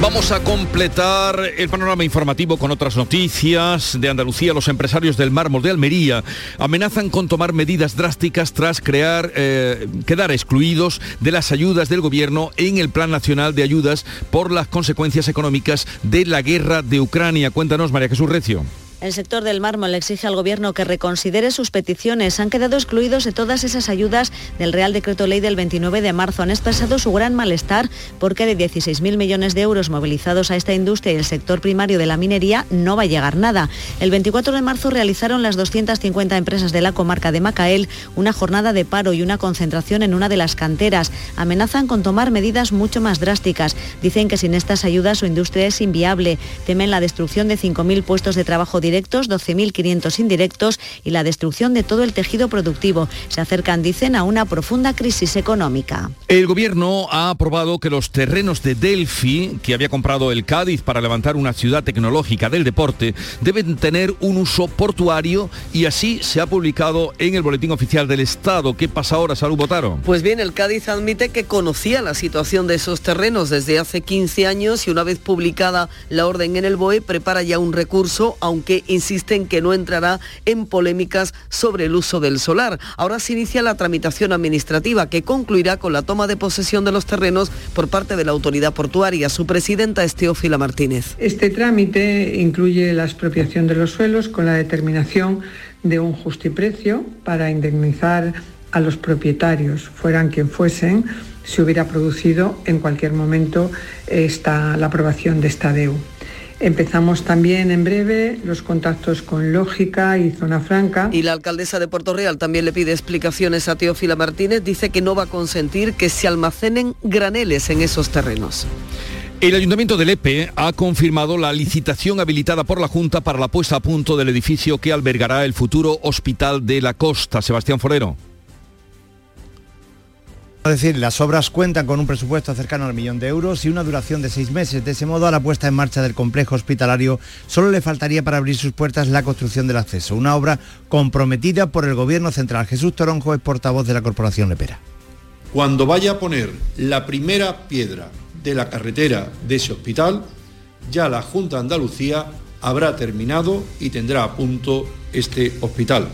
Vamos a completar el panorama informativo con otras noticias de Andalucía. Los empresarios del mármol de Almería amenazan con tomar medidas drásticas tras crear, eh, quedar excluidos de las ayudas del gobierno en el Plan Nacional de Ayudas por las consecuencias económicas de la guerra de Ucrania. Cuéntanos, María Jesús Recio. El sector del mármol exige al Gobierno que reconsidere sus peticiones. Han quedado excluidos de todas esas ayudas del Real Decreto Ley del 29 de marzo. Han expresado su gran malestar porque de 16.000 millones de euros movilizados a esta industria y el sector primario de la minería no va a llegar nada. El 24 de marzo realizaron las 250 empresas de la comarca de Macael una jornada de paro y una concentración en una de las canteras. Amenazan con tomar medidas mucho más drásticas. Dicen que sin estas ayudas su industria es inviable. Temen la destrucción de 5.000 puestos de trabajo directos, 12.500 indirectos y la destrucción de todo el tejido productivo. Se acercan, dicen, a una profunda crisis económica. El gobierno ha aprobado que los terrenos de Delphi, que había comprado el Cádiz para levantar una ciudad tecnológica del deporte, deben tener un uso portuario y así se ha publicado en el Boletín Oficial del Estado. ¿Qué pasa ahora, Salud Botaro? Pues bien, el Cádiz admite que conocía la situación de esos terrenos desde hace 15 años y una vez publicada la orden en el BOE prepara ya un recurso, aunque insisten que no entrará en polémicas sobre el uso del solar. Ahora se inicia la tramitación administrativa que concluirá con la toma de posesión de los terrenos por parte de la autoridad portuaria. Su presidenta es Teófila Martínez. Este trámite incluye la expropiación de los suelos con la determinación de un justiprecio para indemnizar a los propietarios, fueran quien fuesen, si hubiera producido en cualquier momento esta, la aprobación de esta DEU. Empezamos también en breve los contactos con Lógica y Zona Franca. Y la alcaldesa de Puerto Real también le pide explicaciones a Teófila Martínez. Dice que no va a consentir que se almacenen graneles en esos terrenos. El Ayuntamiento de Lepe ha confirmado la licitación habilitada por la Junta para la puesta a punto del edificio que albergará el futuro Hospital de la Costa. Sebastián Forero. Es decir, las obras cuentan con un presupuesto cercano al millón de euros y una duración de seis meses. De ese modo, a la puesta en marcha del complejo hospitalario solo le faltaría para abrir sus puertas la construcción del acceso. Una obra comprometida por el Gobierno Central. Jesús Toronjo es portavoz de la Corporación Lepera. Cuando vaya a poner la primera piedra de la carretera de ese hospital, ya la Junta de Andalucía habrá terminado y tendrá a punto este hospital.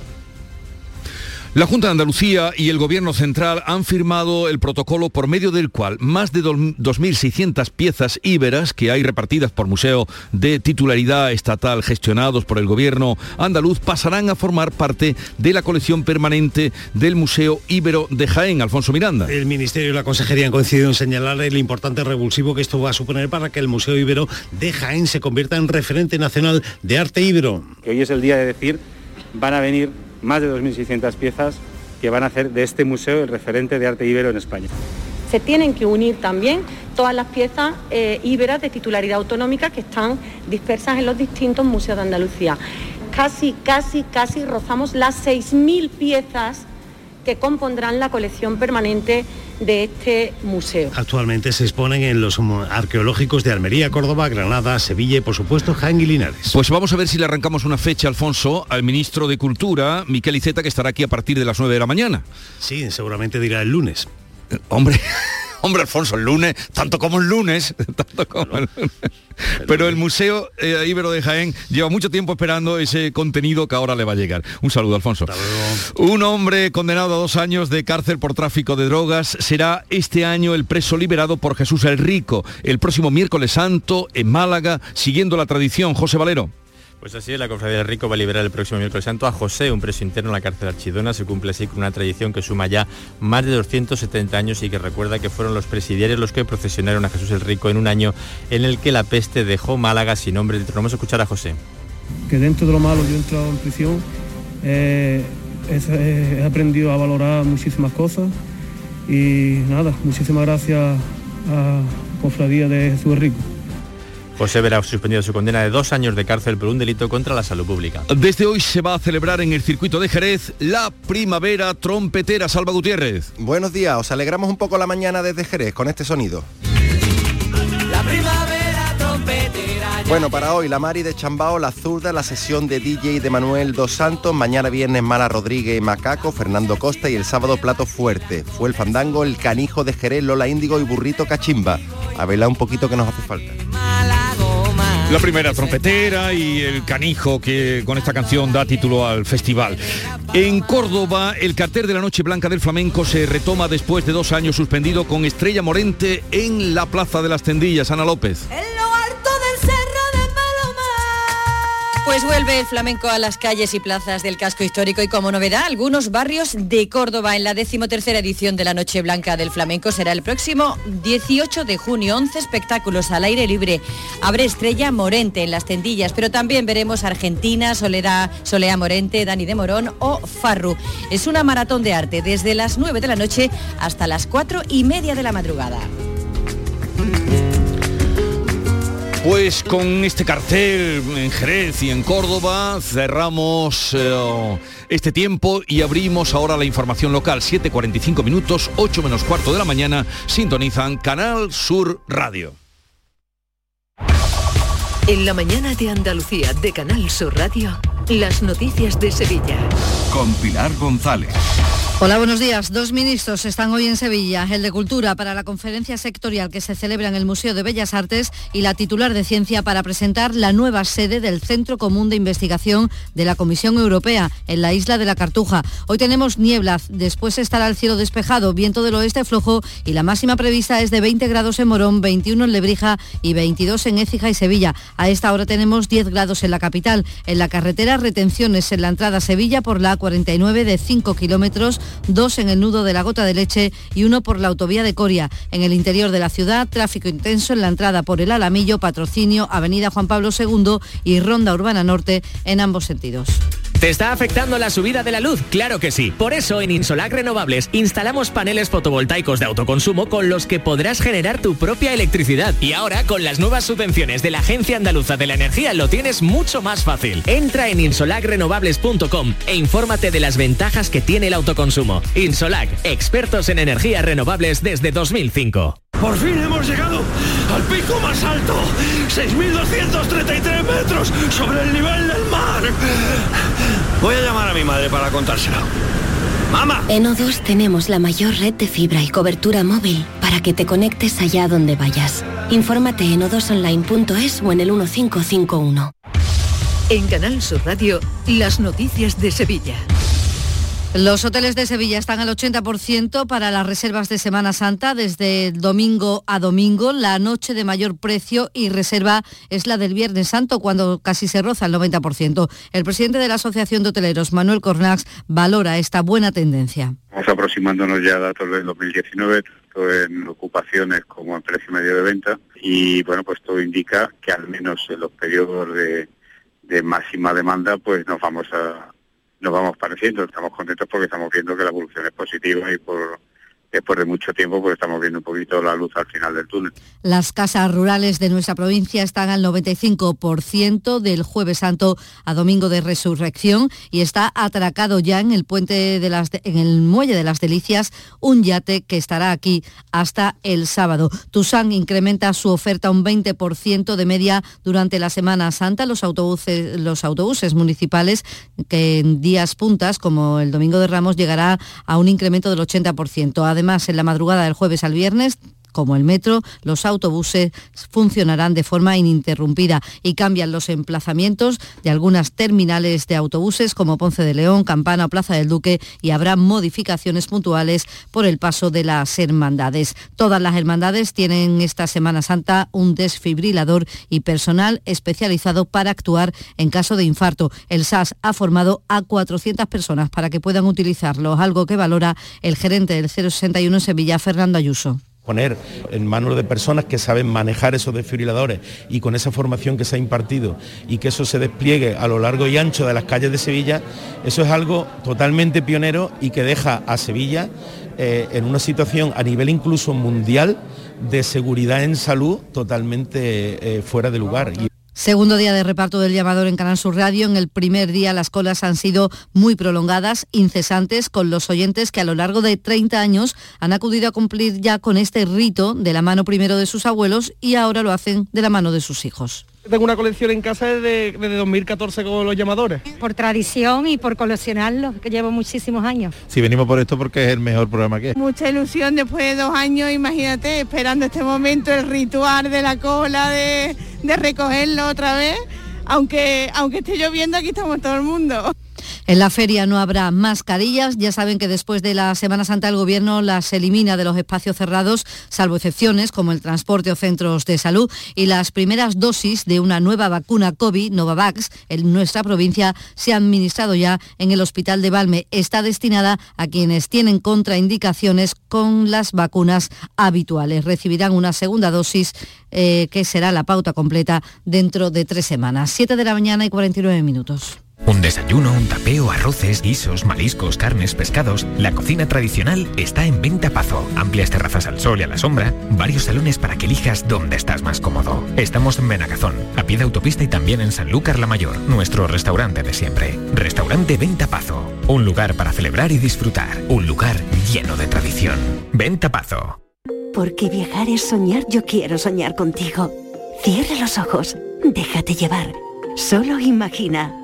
La Junta de Andalucía y el Gobierno Central han firmado el protocolo por medio del cual más de 2.600 piezas íberas que hay repartidas por museo de titularidad estatal gestionados por el Gobierno andaluz pasarán a formar parte de la colección permanente del Museo Íbero de Jaén. Alfonso Miranda. El Ministerio y la Consejería han coincidido en señalar el importante revulsivo que esto va a suponer para que el Museo Íbero de Jaén se convierta en referente nacional de arte íbero. Que hoy es el día de decir, van a venir más de 2.600 piezas que van a hacer de este museo el referente de arte íbero en España. Se tienen que unir también todas las piezas eh, íberas de titularidad autonómica que están dispersas en los distintos museos de Andalucía. Casi, casi, casi rozamos las 6.000 piezas que compondrán la colección permanente de este museo. Actualmente se exponen en los arqueológicos de Almería, Córdoba, Granada, Sevilla y por supuesto Jaén y Linares. Pues vamos a ver si le arrancamos una fecha, Alfonso, al ministro de Cultura, Miquel Iceta, que estará aquí a partir de las 9 de la mañana. Sí, seguramente dirá el lunes. Hombre. Hombre, Alfonso, el lunes, tanto como el lunes, tanto como el lunes. Pero el Museo eh, Ibero de Jaén lleva mucho tiempo esperando ese contenido que ahora le va a llegar. Un saludo, Alfonso. Un hombre condenado a dos años de cárcel por tráfico de drogas será este año el preso liberado por Jesús el Rico, el próximo miércoles santo en Málaga, siguiendo la tradición. José Valero. Pues así es, la Cofradía del Rico va a liberar el próximo miércoles santo a José, un preso interno en la cárcel de Archidona. Se cumple así con una tradición que suma ya más de 270 años y que recuerda que fueron los presidiarios los que procesionaron a Jesús el Rico en un año en el que la peste dejó Málaga sin nombre. Vamos a escuchar a José. Que dentro de lo malo yo he entrado en prisión, eh, he, he aprendido a valorar muchísimas cosas y nada, muchísimas gracias a Cofradía de Jesús el Rico. José verá suspendido su condena de dos años de cárcel por un delito contra la salud pública. Desde hoy se va a celebrar en el circuito de Jerez la primavera trompetera. Salva Gutiérrez. Buenos días, os alegramos un poco la mañana desde Jerez con este sonido. La primavera trompetera. Bueno, para hoy la Mari de Chambao, la zurda, la sesión de DJ de Manuel Dos Santos, mañana viernes Mala Rodríguez y Macaco, Fernando Costa y el sábado Plato Fuerte. Fue el fandango, el canijo de Jerez, Lola Índigo y Burrito Cachimba. A verla un poquito que nos hace falta. La primera trompetera y el canijo que con esta canción da título al festival. En Córdoba, el cartel de la Noche Blanca del Flamenco se retoma después de dos años suspendido con Estrella Morente en la Plaza de las Tendillas. Ana López. Pues vuelve el flamenco a las calles y plazas del casco histórico y como novedad, algunos barrios de Córdoba en la decimotercera edición de la Noche Blanca del Flamenco será el próximo 18 de junio. 11 espectáculos al aire libre. Abre Estrella Morente en las tendillas, pero también veremos Argentina, Soledad, Solea Morente, Dani de Morón o Farru. Es una maratón de arte desde las 9 de la noche hasta las 4 y media de la madrugada. Pues con este cartel en Jerez y en Córdoba cerramos eh, este tiempo y abrimos ahora la información local. 7.45 minutos, 8 menos cuarto de la mañana, sintonizan Canal Sur Radio. En la mañana de Andalucía de Canal Sur Radio, las noticias de Sevilla. Con Pilar González. Hola, buenos días. Dos ministros están hoy en Sevilla, el de Cultura para la conferencia sectorial que se celebra en el Museo de Bellas Artes y la titular de Ciencia para presentar la nueva sede del Centro Común de Investigación de la Comisión Europea en la isla de la Cartuja. Hoy tenemos niebla, después estará el cielo despejado, viento del oeste flojo y la máxima prevista es de 20 grados en Morón, 21 en Lebrija y 22 en Écija y Sevilla. A esta hora tenemos 10 grados en la capital. En la carretera retenciones en la entrada a Sevilla por la A49 de 5 kilómetros dos en el nudo de la Gota de Leche y uno por la autovía de Coria. En el interior de la ciudad, tráfico intenso en la entrada por el Alamillo, Patrocinio, Avenida Juan Pablo II y Ronda Urbana Norte en ambos sentidos. ¿Te está afectando la subida de la luz? Claro que sí. Por eso en Insolac Renovables instalamos paneles fotovoltaicos de autoconsumo con los que podrás generar tu propia electricidad. Y ahora con las nuevas subvenciones de la Agencia Andaluza de la Energía lo tienes mucho más fácil. Entra en insolacrenovables.com e infórmate de las ventajas que tiene el autoconsumo. Insolac, expertos en energías renovables desde 2005. Por fin hemos llegado al pico más alto, 6.233 metros sobre el nivel del mar. Voy a llamar a mi madre para contárselo. ¡Mamá! En O2 tenemos la mayor red de fibra y cobertura móvil para que te conectes allá donde vayas. Infórmate en odosonline.es o en el 1551. En Canal Sur Radio, las noticias de Sevilla. Los hoteles de Sevilla están al 80% para las reservas de Semana Santa desde domingo a domingo. La noche de mayor precio y reserva es la del Viernes Santo, cuando casi se roza el 90%. El presidente de la Asociación de Hoteleros, Manuel Cornax, valora esta buena tendencia. Estamos aproximándonos ya a datos del 2019, tanto en ocupaciones como en precio medio de venta. Y bueno, pues todo indica que al menos en los periodos de, de máxima demanda, pues nos vamos a nos vamos pareciendo. Estamos contentos porque estamos viendo que la evolución es positiva y por después de mucho tiempo pues estamos viendo un poquito la luz al final del túnel. Las casas rurales de nuestra provincia están al 95% del jueves santo a domingo de resurrección y está atracado ya en el puente de las en el muelle de las Delicias un yate que estará aquí hasta el sábado. Tusan incrementa su oferta un 20% de media durante la Semana Santa. Los autobuses los autobuses municipales que en días puntas como el domingo de Ramos llegará a un incremento del 80%. Además Además, en la madrugada del jueves al viernes como el metro, los autobuses funcionarán de forma ininterrumpida y cambian los emplazamientos de algunas terminales de autobuses como Ponce de León, Campana o Plaza del Duque y habrá modificaciones puntuales por el paso de las hermandades. Todas las hermandades tienen esta Semana Santa un desfibrilador y personal especializado para actuar en caso de infarto. El SAS ha formado a 400 personas para que puedan utilizarlo, algo que valora el gerente del 061 Sevilla, Fernando Ayuso poner en manos de personas que saben manejar esos desfibriladores y con esa formación que se ha impartido y que eso se despliegue a lo largo y ancho de las calles de Sevilla, eso es algo totalmente pionero y que deja a Sevilla eh, en una situación a nivel incluso mundial de seguridad en salud totalmente eh, fuera de lugar. Segundo día de reparto del llamador en Canal Sur Radio. En el primer día las colas han sido muy prolongadas, incesantes, con los oyentes que a lo largo de 30 años han acudido a cumplir ya con este rito de la mano primero de sus abuelos y ahora lo hacen de la mano de sus hijos. Tengo una colección en casa desde, desde 2014 con los llamadores. Por tradición y por coleccionarlos, que llevo muchísimos años. Si venimos por esto porque es el mejor programa que es. Mucha ilusión después de dos años, imagínate, esperando este momento, el ritual de la cola, de, de recogerlo otra vez. Aunque, aunque esté lloviendo, aquí estamos todo el mundo. En la feria no habrá mascarillas. Ya saben que después de la Semana Santa el Gobierno las elimina de los espacios cerrados, salvo excepciones como el transporte o centros de salud. Y las primeras dosis de una nueva vacuna COVID, Novavax, en nuestra provincia, se ha administrado ya en el Hospital de Valme. Está destinada a quienes tienen contraindicaciones con las vacunas habituales. Recibirán una segunda dosis eh, que será la pauta completa dentro de tres semanas. Siete de la mañana y 49 minutos. Un desayuno, un tapeo, arroces, guisos, mariscos, carnes, pescados. La cocina tradicional está en Venta Pazo. Amplias terrazas al sol y a la sombra. Varios salones para que elijas dónde estás más cómodo. Estamos en Benagazón, a pie de autopista y también en Sanlúcar la Mayor, nuestro restaurante de siempre. Restaurante Venta Pazo. Un lugar para celebrar y disfrutar. Un lugar lleno de tradición. Venta Pazo. Porque viajar es soñar, yo quiero soñar contigo. Cierra los ojos, déjate llevar. Solo imagina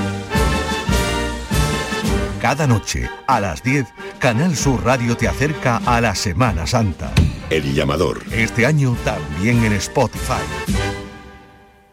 Cada noche, a las 10, Canal Sur Radio te acerca a la Semana Santa. El llamador. Este año también en Spotify.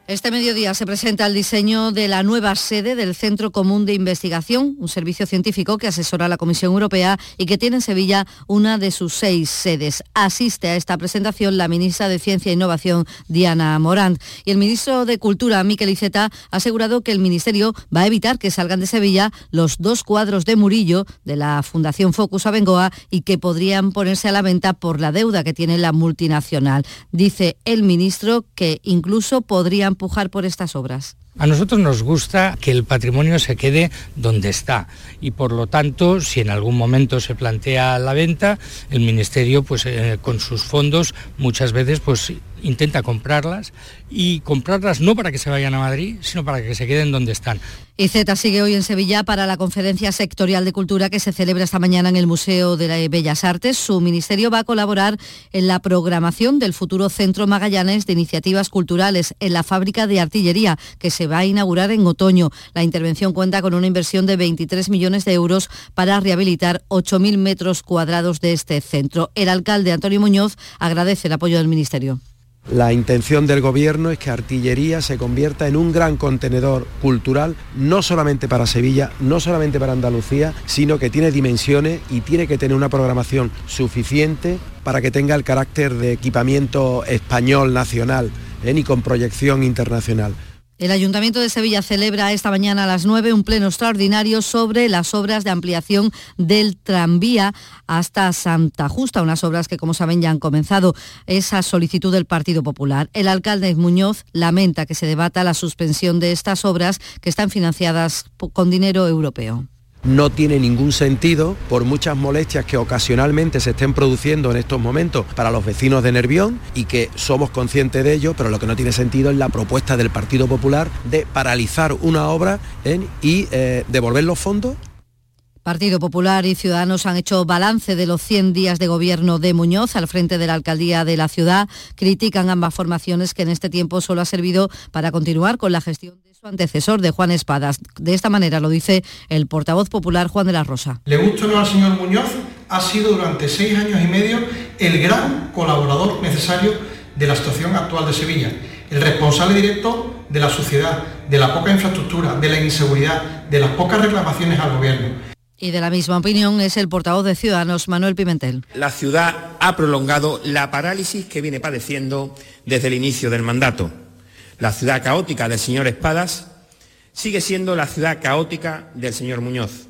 Este mediodía se presenta el diseño de la nueva sede del Centro Común de Investigación, un servicio científico que asesora a la Comisión Europea y que tiene en Sevilla una de sus seis sedes. Asiste a esta presentación la ministra de Ciencia e Innovación, Diana Morant. Y el ministro de Cultura, Miquel Iceta, ha asegurado que el Ministerio va a evitar que salgan de Sevilla los dos cuadros de Murillo de la Fundación Focus Abengoa y que podrían ponerse a la venta por la deuda que tiene la multinacional. Dice el ministro que incluso podrían empujar por estas obras? A nosotros nos gusta que el patrimonio se quede donde está y por lo tanto, si en algún momento se plantea la venta, el Ministerio pues eh, con sus fondos muchas veces pues intenta comprarlas y comprarlas no para que se vayan a Madrid, sino para que se queden donde están. Y Z sigue hoy en Sevilla para la conferencia sectorial de cultura que se celebra esta mañana en el Museo de las Bellas Artes. Su ministerio va a colaborar en la programación del futuro Centro Magallanes de Iniciativas Culturales en la fábrica de artillería que se va a inaugurar en otoño. La intervención cuenta con una inversión de 23 millones de euros para rehabilitar 8.000 metros cuadrados de este centro. El alcalde Antonio Muñoz agradece el apoyo del ministerio. La intención del gobierno es que Artillería se convierta en un gran contenedor cultural, no solamente para Sevilla, no solamente para Andalucía, sino que tiene dimensiones y tiene que tener una programación suficiente para que tenga el carácter de equipamiento español nacional ¿eh? y con proyección internacional. El Ayuntamiento de Sevilla celebra esta mañana a las 9 un pleno extraordinario sobre las obras de ampliación del tranvía hasta Santa Justa, unas obras que, como saben, ya han comenzado. Esa solicitud del Partido Popular. El alcalde Muñoz lamenta que se debata la suspensión de estas obras que están financiadas con dinero europeo no tiene ningún sentido por muchas molestias que ocasionalmente se estén produciendo en estos momentos para los vecinos de Nervión y que somos conscientes de ello, pero lo que no tiene sentido es la propuesta del Partido Popular de paralizar una obra y eh, devolver los fondos Partido Popular y Ciudadanos han hecho balance de los 100 días de gobierno de Muñoz al frente de la alcaldía de la ciudad. Critican ambas formaciones que en este tiempo solo ha servido para continuar con la gestión su antecesor, de Juan Espadas. De esta manera lo dice el portavoz popular Juan de la Rosa. Le gusta o no al señor Muñoz, ha sido durante seis años y medio el gran colaborador necesario de la situación actual de Sevilla, el responsable directo de la suciedad, de la poca infraestructura, de la inseguridad, de las pocas reclamaciones al gobierno. Y de la misma opinión es el portavoz de Ciudadanos, Manuel Pimentel. La ciudad ha prolongado la parálisis que viene padeciendo desde el inicio del mandato. La ciudad caótica del señor Espadas sigue siendo la ciudad caótica del señor Muñoz.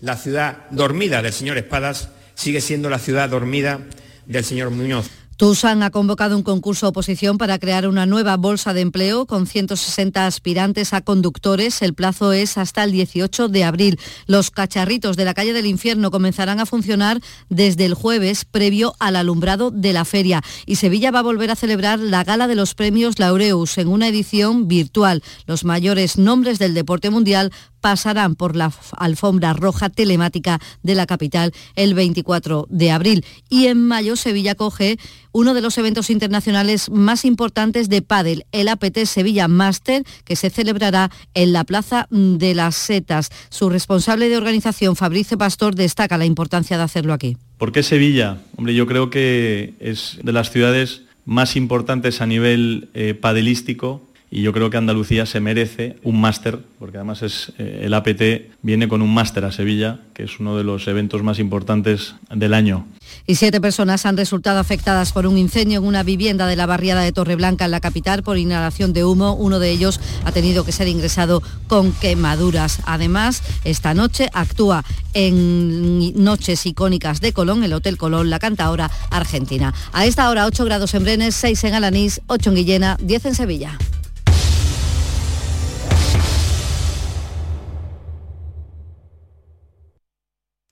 La ciudad dormida del señor Espadas sigue siendo la ciudad dormida del señor Muñoz. Tusan ha convocado un concurso oposición para crear una nueva bolsa de empleo con 160 aspirantes a conductores. El plazo es hasta el 18 de abril. Los cacharritos de la calle del infierno comenzarán a funcionar desde el jueves previo al alumbrado de la feria. Y Sevilla va a volver a celebrar la gala de los premios Laureus en una edición virtual. Los mayores nombres del deporte mundial pasarán por la alfombra roja telemática de la capital el 24 de abril. Y en mayo Sevilla coge uno de los eventos internacionales más importantes de pádel, el APT Sevilla Master, que se celebrará en la Plaza de las Setas. Su responsable de organización, Fabricio Pastor, destaca la importancia de hacerlo aquí. ¿Por qué Sevilla? Hombre, yo creo que es de las ciudades más importantes a nivel eh, padelístico y yo creo que Andalucía se merece un máster, porque además es, eh, el APT viene con un máster a Sevilla, que es uno de los eventos más importantes del año. Y siete personas han resultado afectadas por un incendio en una vivienda de la barriada de Torreblanca en la capital por inhalación de humo. Uno de ellos ha tenido que ser ingresado con quemaduras. Además, esta noche actúa en Noches Icónicas de Colón, el Hotel Colón, la cantaora argentina. A esta hora 8 grados en Brenes, 6 en Alanís, 8 en Guillena, 10 en Sevilla.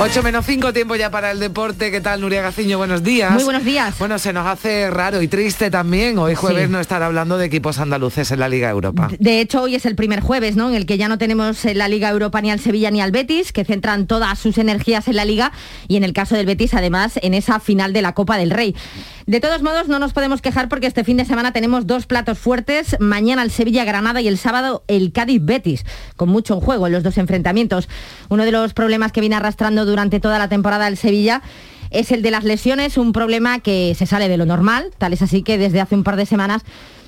8 menos 5, tiempo ya para el deporte. ¿Qué tal, Nuria Gaciño? Buenos días. Muy buenos días. Bueno, se nos hace raro y triste también hoy jueves Sí. no estar hablando de equipos andaluces en la Liga Europa. De hecho, hoy es el primer jueves, ¿no? En el que ya no tenemos en la Liga Europa ni al Sevilla ni al Betis, que centran todas sus energías en la Liga y en el caso del Betis, además, en esa final de la Copa del Rey. De todos modos, no nos podemos quejar porque este fin de semana tenemos dos platos fuertes. Mañana el Sevilla-Granada y el sábado el Cádiz-Betis, con mucho en juego en los dos enfrentamientos. Uno de los problemas que viene arrastrando durante toda la temporada el Sevilla es el de las lesiones, un problema que se sale de lo normal, tal es así que desde hace un par de semanas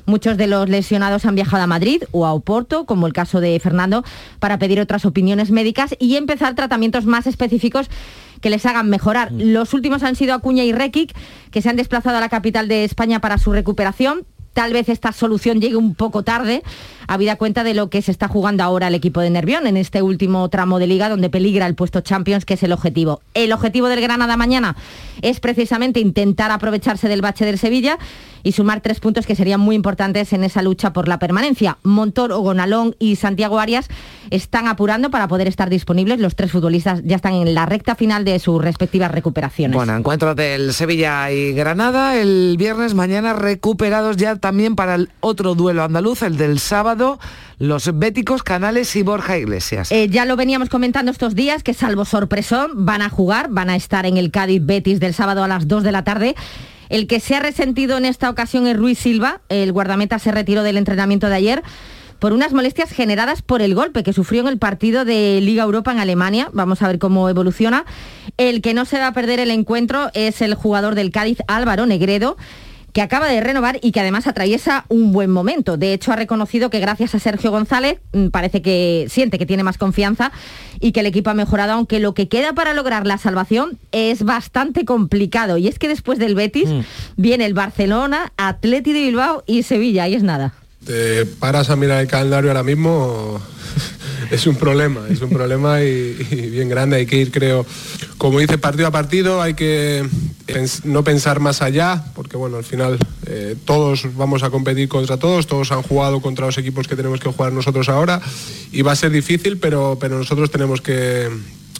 Muchos de los lesionados han viajado a Madrid o a Oporto, como el caso de Fernando, para pedir otras opiniones médicas y empezar tratamientos más específicos que les hagan mejorar. Los últimos han sido Acuña y Rekic, que se han desplazado a la capital de España para su recuperación. Tal vez esta solución llegue un poco tarde, habida cuenta de lo que se está jugando ahora el equipo de Nervión en este último tramo de liga donde peligra el puesto Champions, que es el objetivo. El objetivo del Granada mañana es precisamente intentar aprovecharse del bache del Sevilla y sumar tres puntos que serían muy importantes en esa lucha por la permanencia. Montor, Ogonalón y Santiago Arias están apurando para poder estar disponibles. Los tres futbolistas ya están en la recta final de sus respectivas recuperaciones. Bueno, encuentros del Sevilla y Granada el viernes, mañana recuperados ya también para el otro duelo andaluz, el del sábado, los béticos Canales y Borja Iglesias. Eh, ya lo veníamos comentando estos días, que salvo sorpresón, van a jugar, van a estar en el Cádiz Betis del sábado a las 2 de la tarde. El que se ha resentido en esta ocasión es Ruiz Silva, el guardameta se retiró del entrenamiento de ayer por unas molestias generadas por el golpe que sufrió en el partido de Liga Europa en Alemania. Vamos a ver cómo evoluciona. El que no se va a perder el encuentro es el jugador del Cádiz, Álvaro Negredo que acaba de renovar y que además atraviesa un buen momento. De hecho, ha reconocido que gracias a Sergio González mm, parece que siente que tiene más confianza y que el equipo ha mejorado, aunque lo que queda para lograr la salvación es bastante complicado. Y es que después del Betis viene el Barcelona, Atleti de Bilbao y Sevilla, y es nada. te paras a mirar el calendario ahora mismo, es un problema, es un problema y, bien grande. Hay que ir, creo, como dice, partido a partido, hay que no pensar más allá, porque bueno, al final eh, todos vamos a competir contra todos, todos han jugado contra los equipos que tenemos que jugar nosotros ahora y va a ser difícil, pero, pero nosotros tenemos que,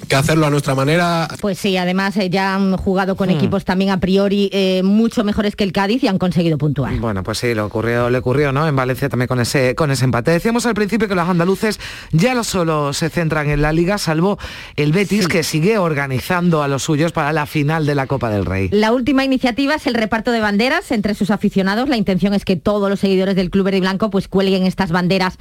que hacerlo a nuestra manera. Pues sí, además eh, ya han jugado con Hmm. equipos también a priori eh, mucho mejores que el Cádiz y han conseguido puntuar. Bueno, pues sí, lo ocurrió, le ocurrió, ¿no? En Valencia también con ese, con ese empate. Decíamos al principio que los andaluces ya no solo se centran en la liga, salvo el Betis, que sigue organizando a los suyos para la final de la Copa del Rey. La última iniciativa es el reparto de banderas entre sus aficionados. La intención es que todos los seguidores del Club Verde y Blanco pues cuelguen estas banderas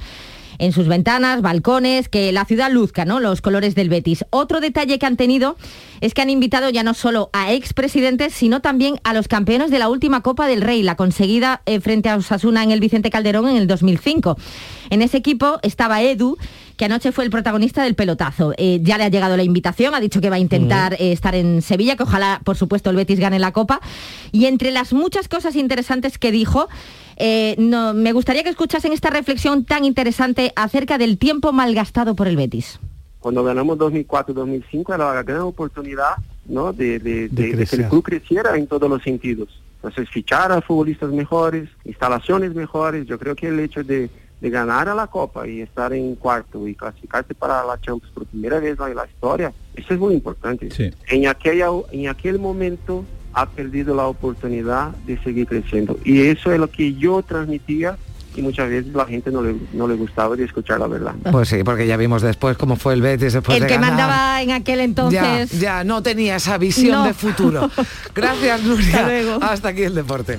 en sus ventanas, balcones, que la ciudad luzca, ¿no? Los colores del Betis. Otro detalle que han tenido es que han invitado ya no solo a expresidentes, sino también a los campeones de la última Copa del Rey, la conseguida eh, frente a Osasuna en el Vicente Calderón en el 2005. En ese equipo estaba Edu, que anoche fue el protagonista del pelotazo. Eh, ya le ha llegado la invitación, ha dicho que va a intentar eh, estar en Sevilla, que ojalá, por supuesto, el Betis gane la Copa. Y entre las muchas cosas interesantes que dijo, eh, no, me gustaría que escuchasen esta reflexión tan interesante acerca del tiempo malgastado por el Betis. Cuando ganamos 2004 y 2005 era la gran oportunidad ¿no? de, de, de- de que el club creciera en todos los sentidos. Entonces, fichar a futbolistas mejores, instalaciones mejores. Yo creo que el hecho de, de ganar a la Copa y estar en cuarto y clasificarse para la Champions por primera vez en la historia, eso es muy importante. En, aquella, en aquel momento ha perdido la oportunidad de seguir creciendo. Y eso es lo que yo transmitía y muchas veces la gente no le, no le gustaba de escuchar la verdad. Pues sí, porque ya vimos después cómo fue el Betis después el de que ganar. mandaba en aquel entonces. Ya, ya, no tenía esa visión No. de futuro. Gracias, Nuria. Hasta luego. Hasta aquí el deporte.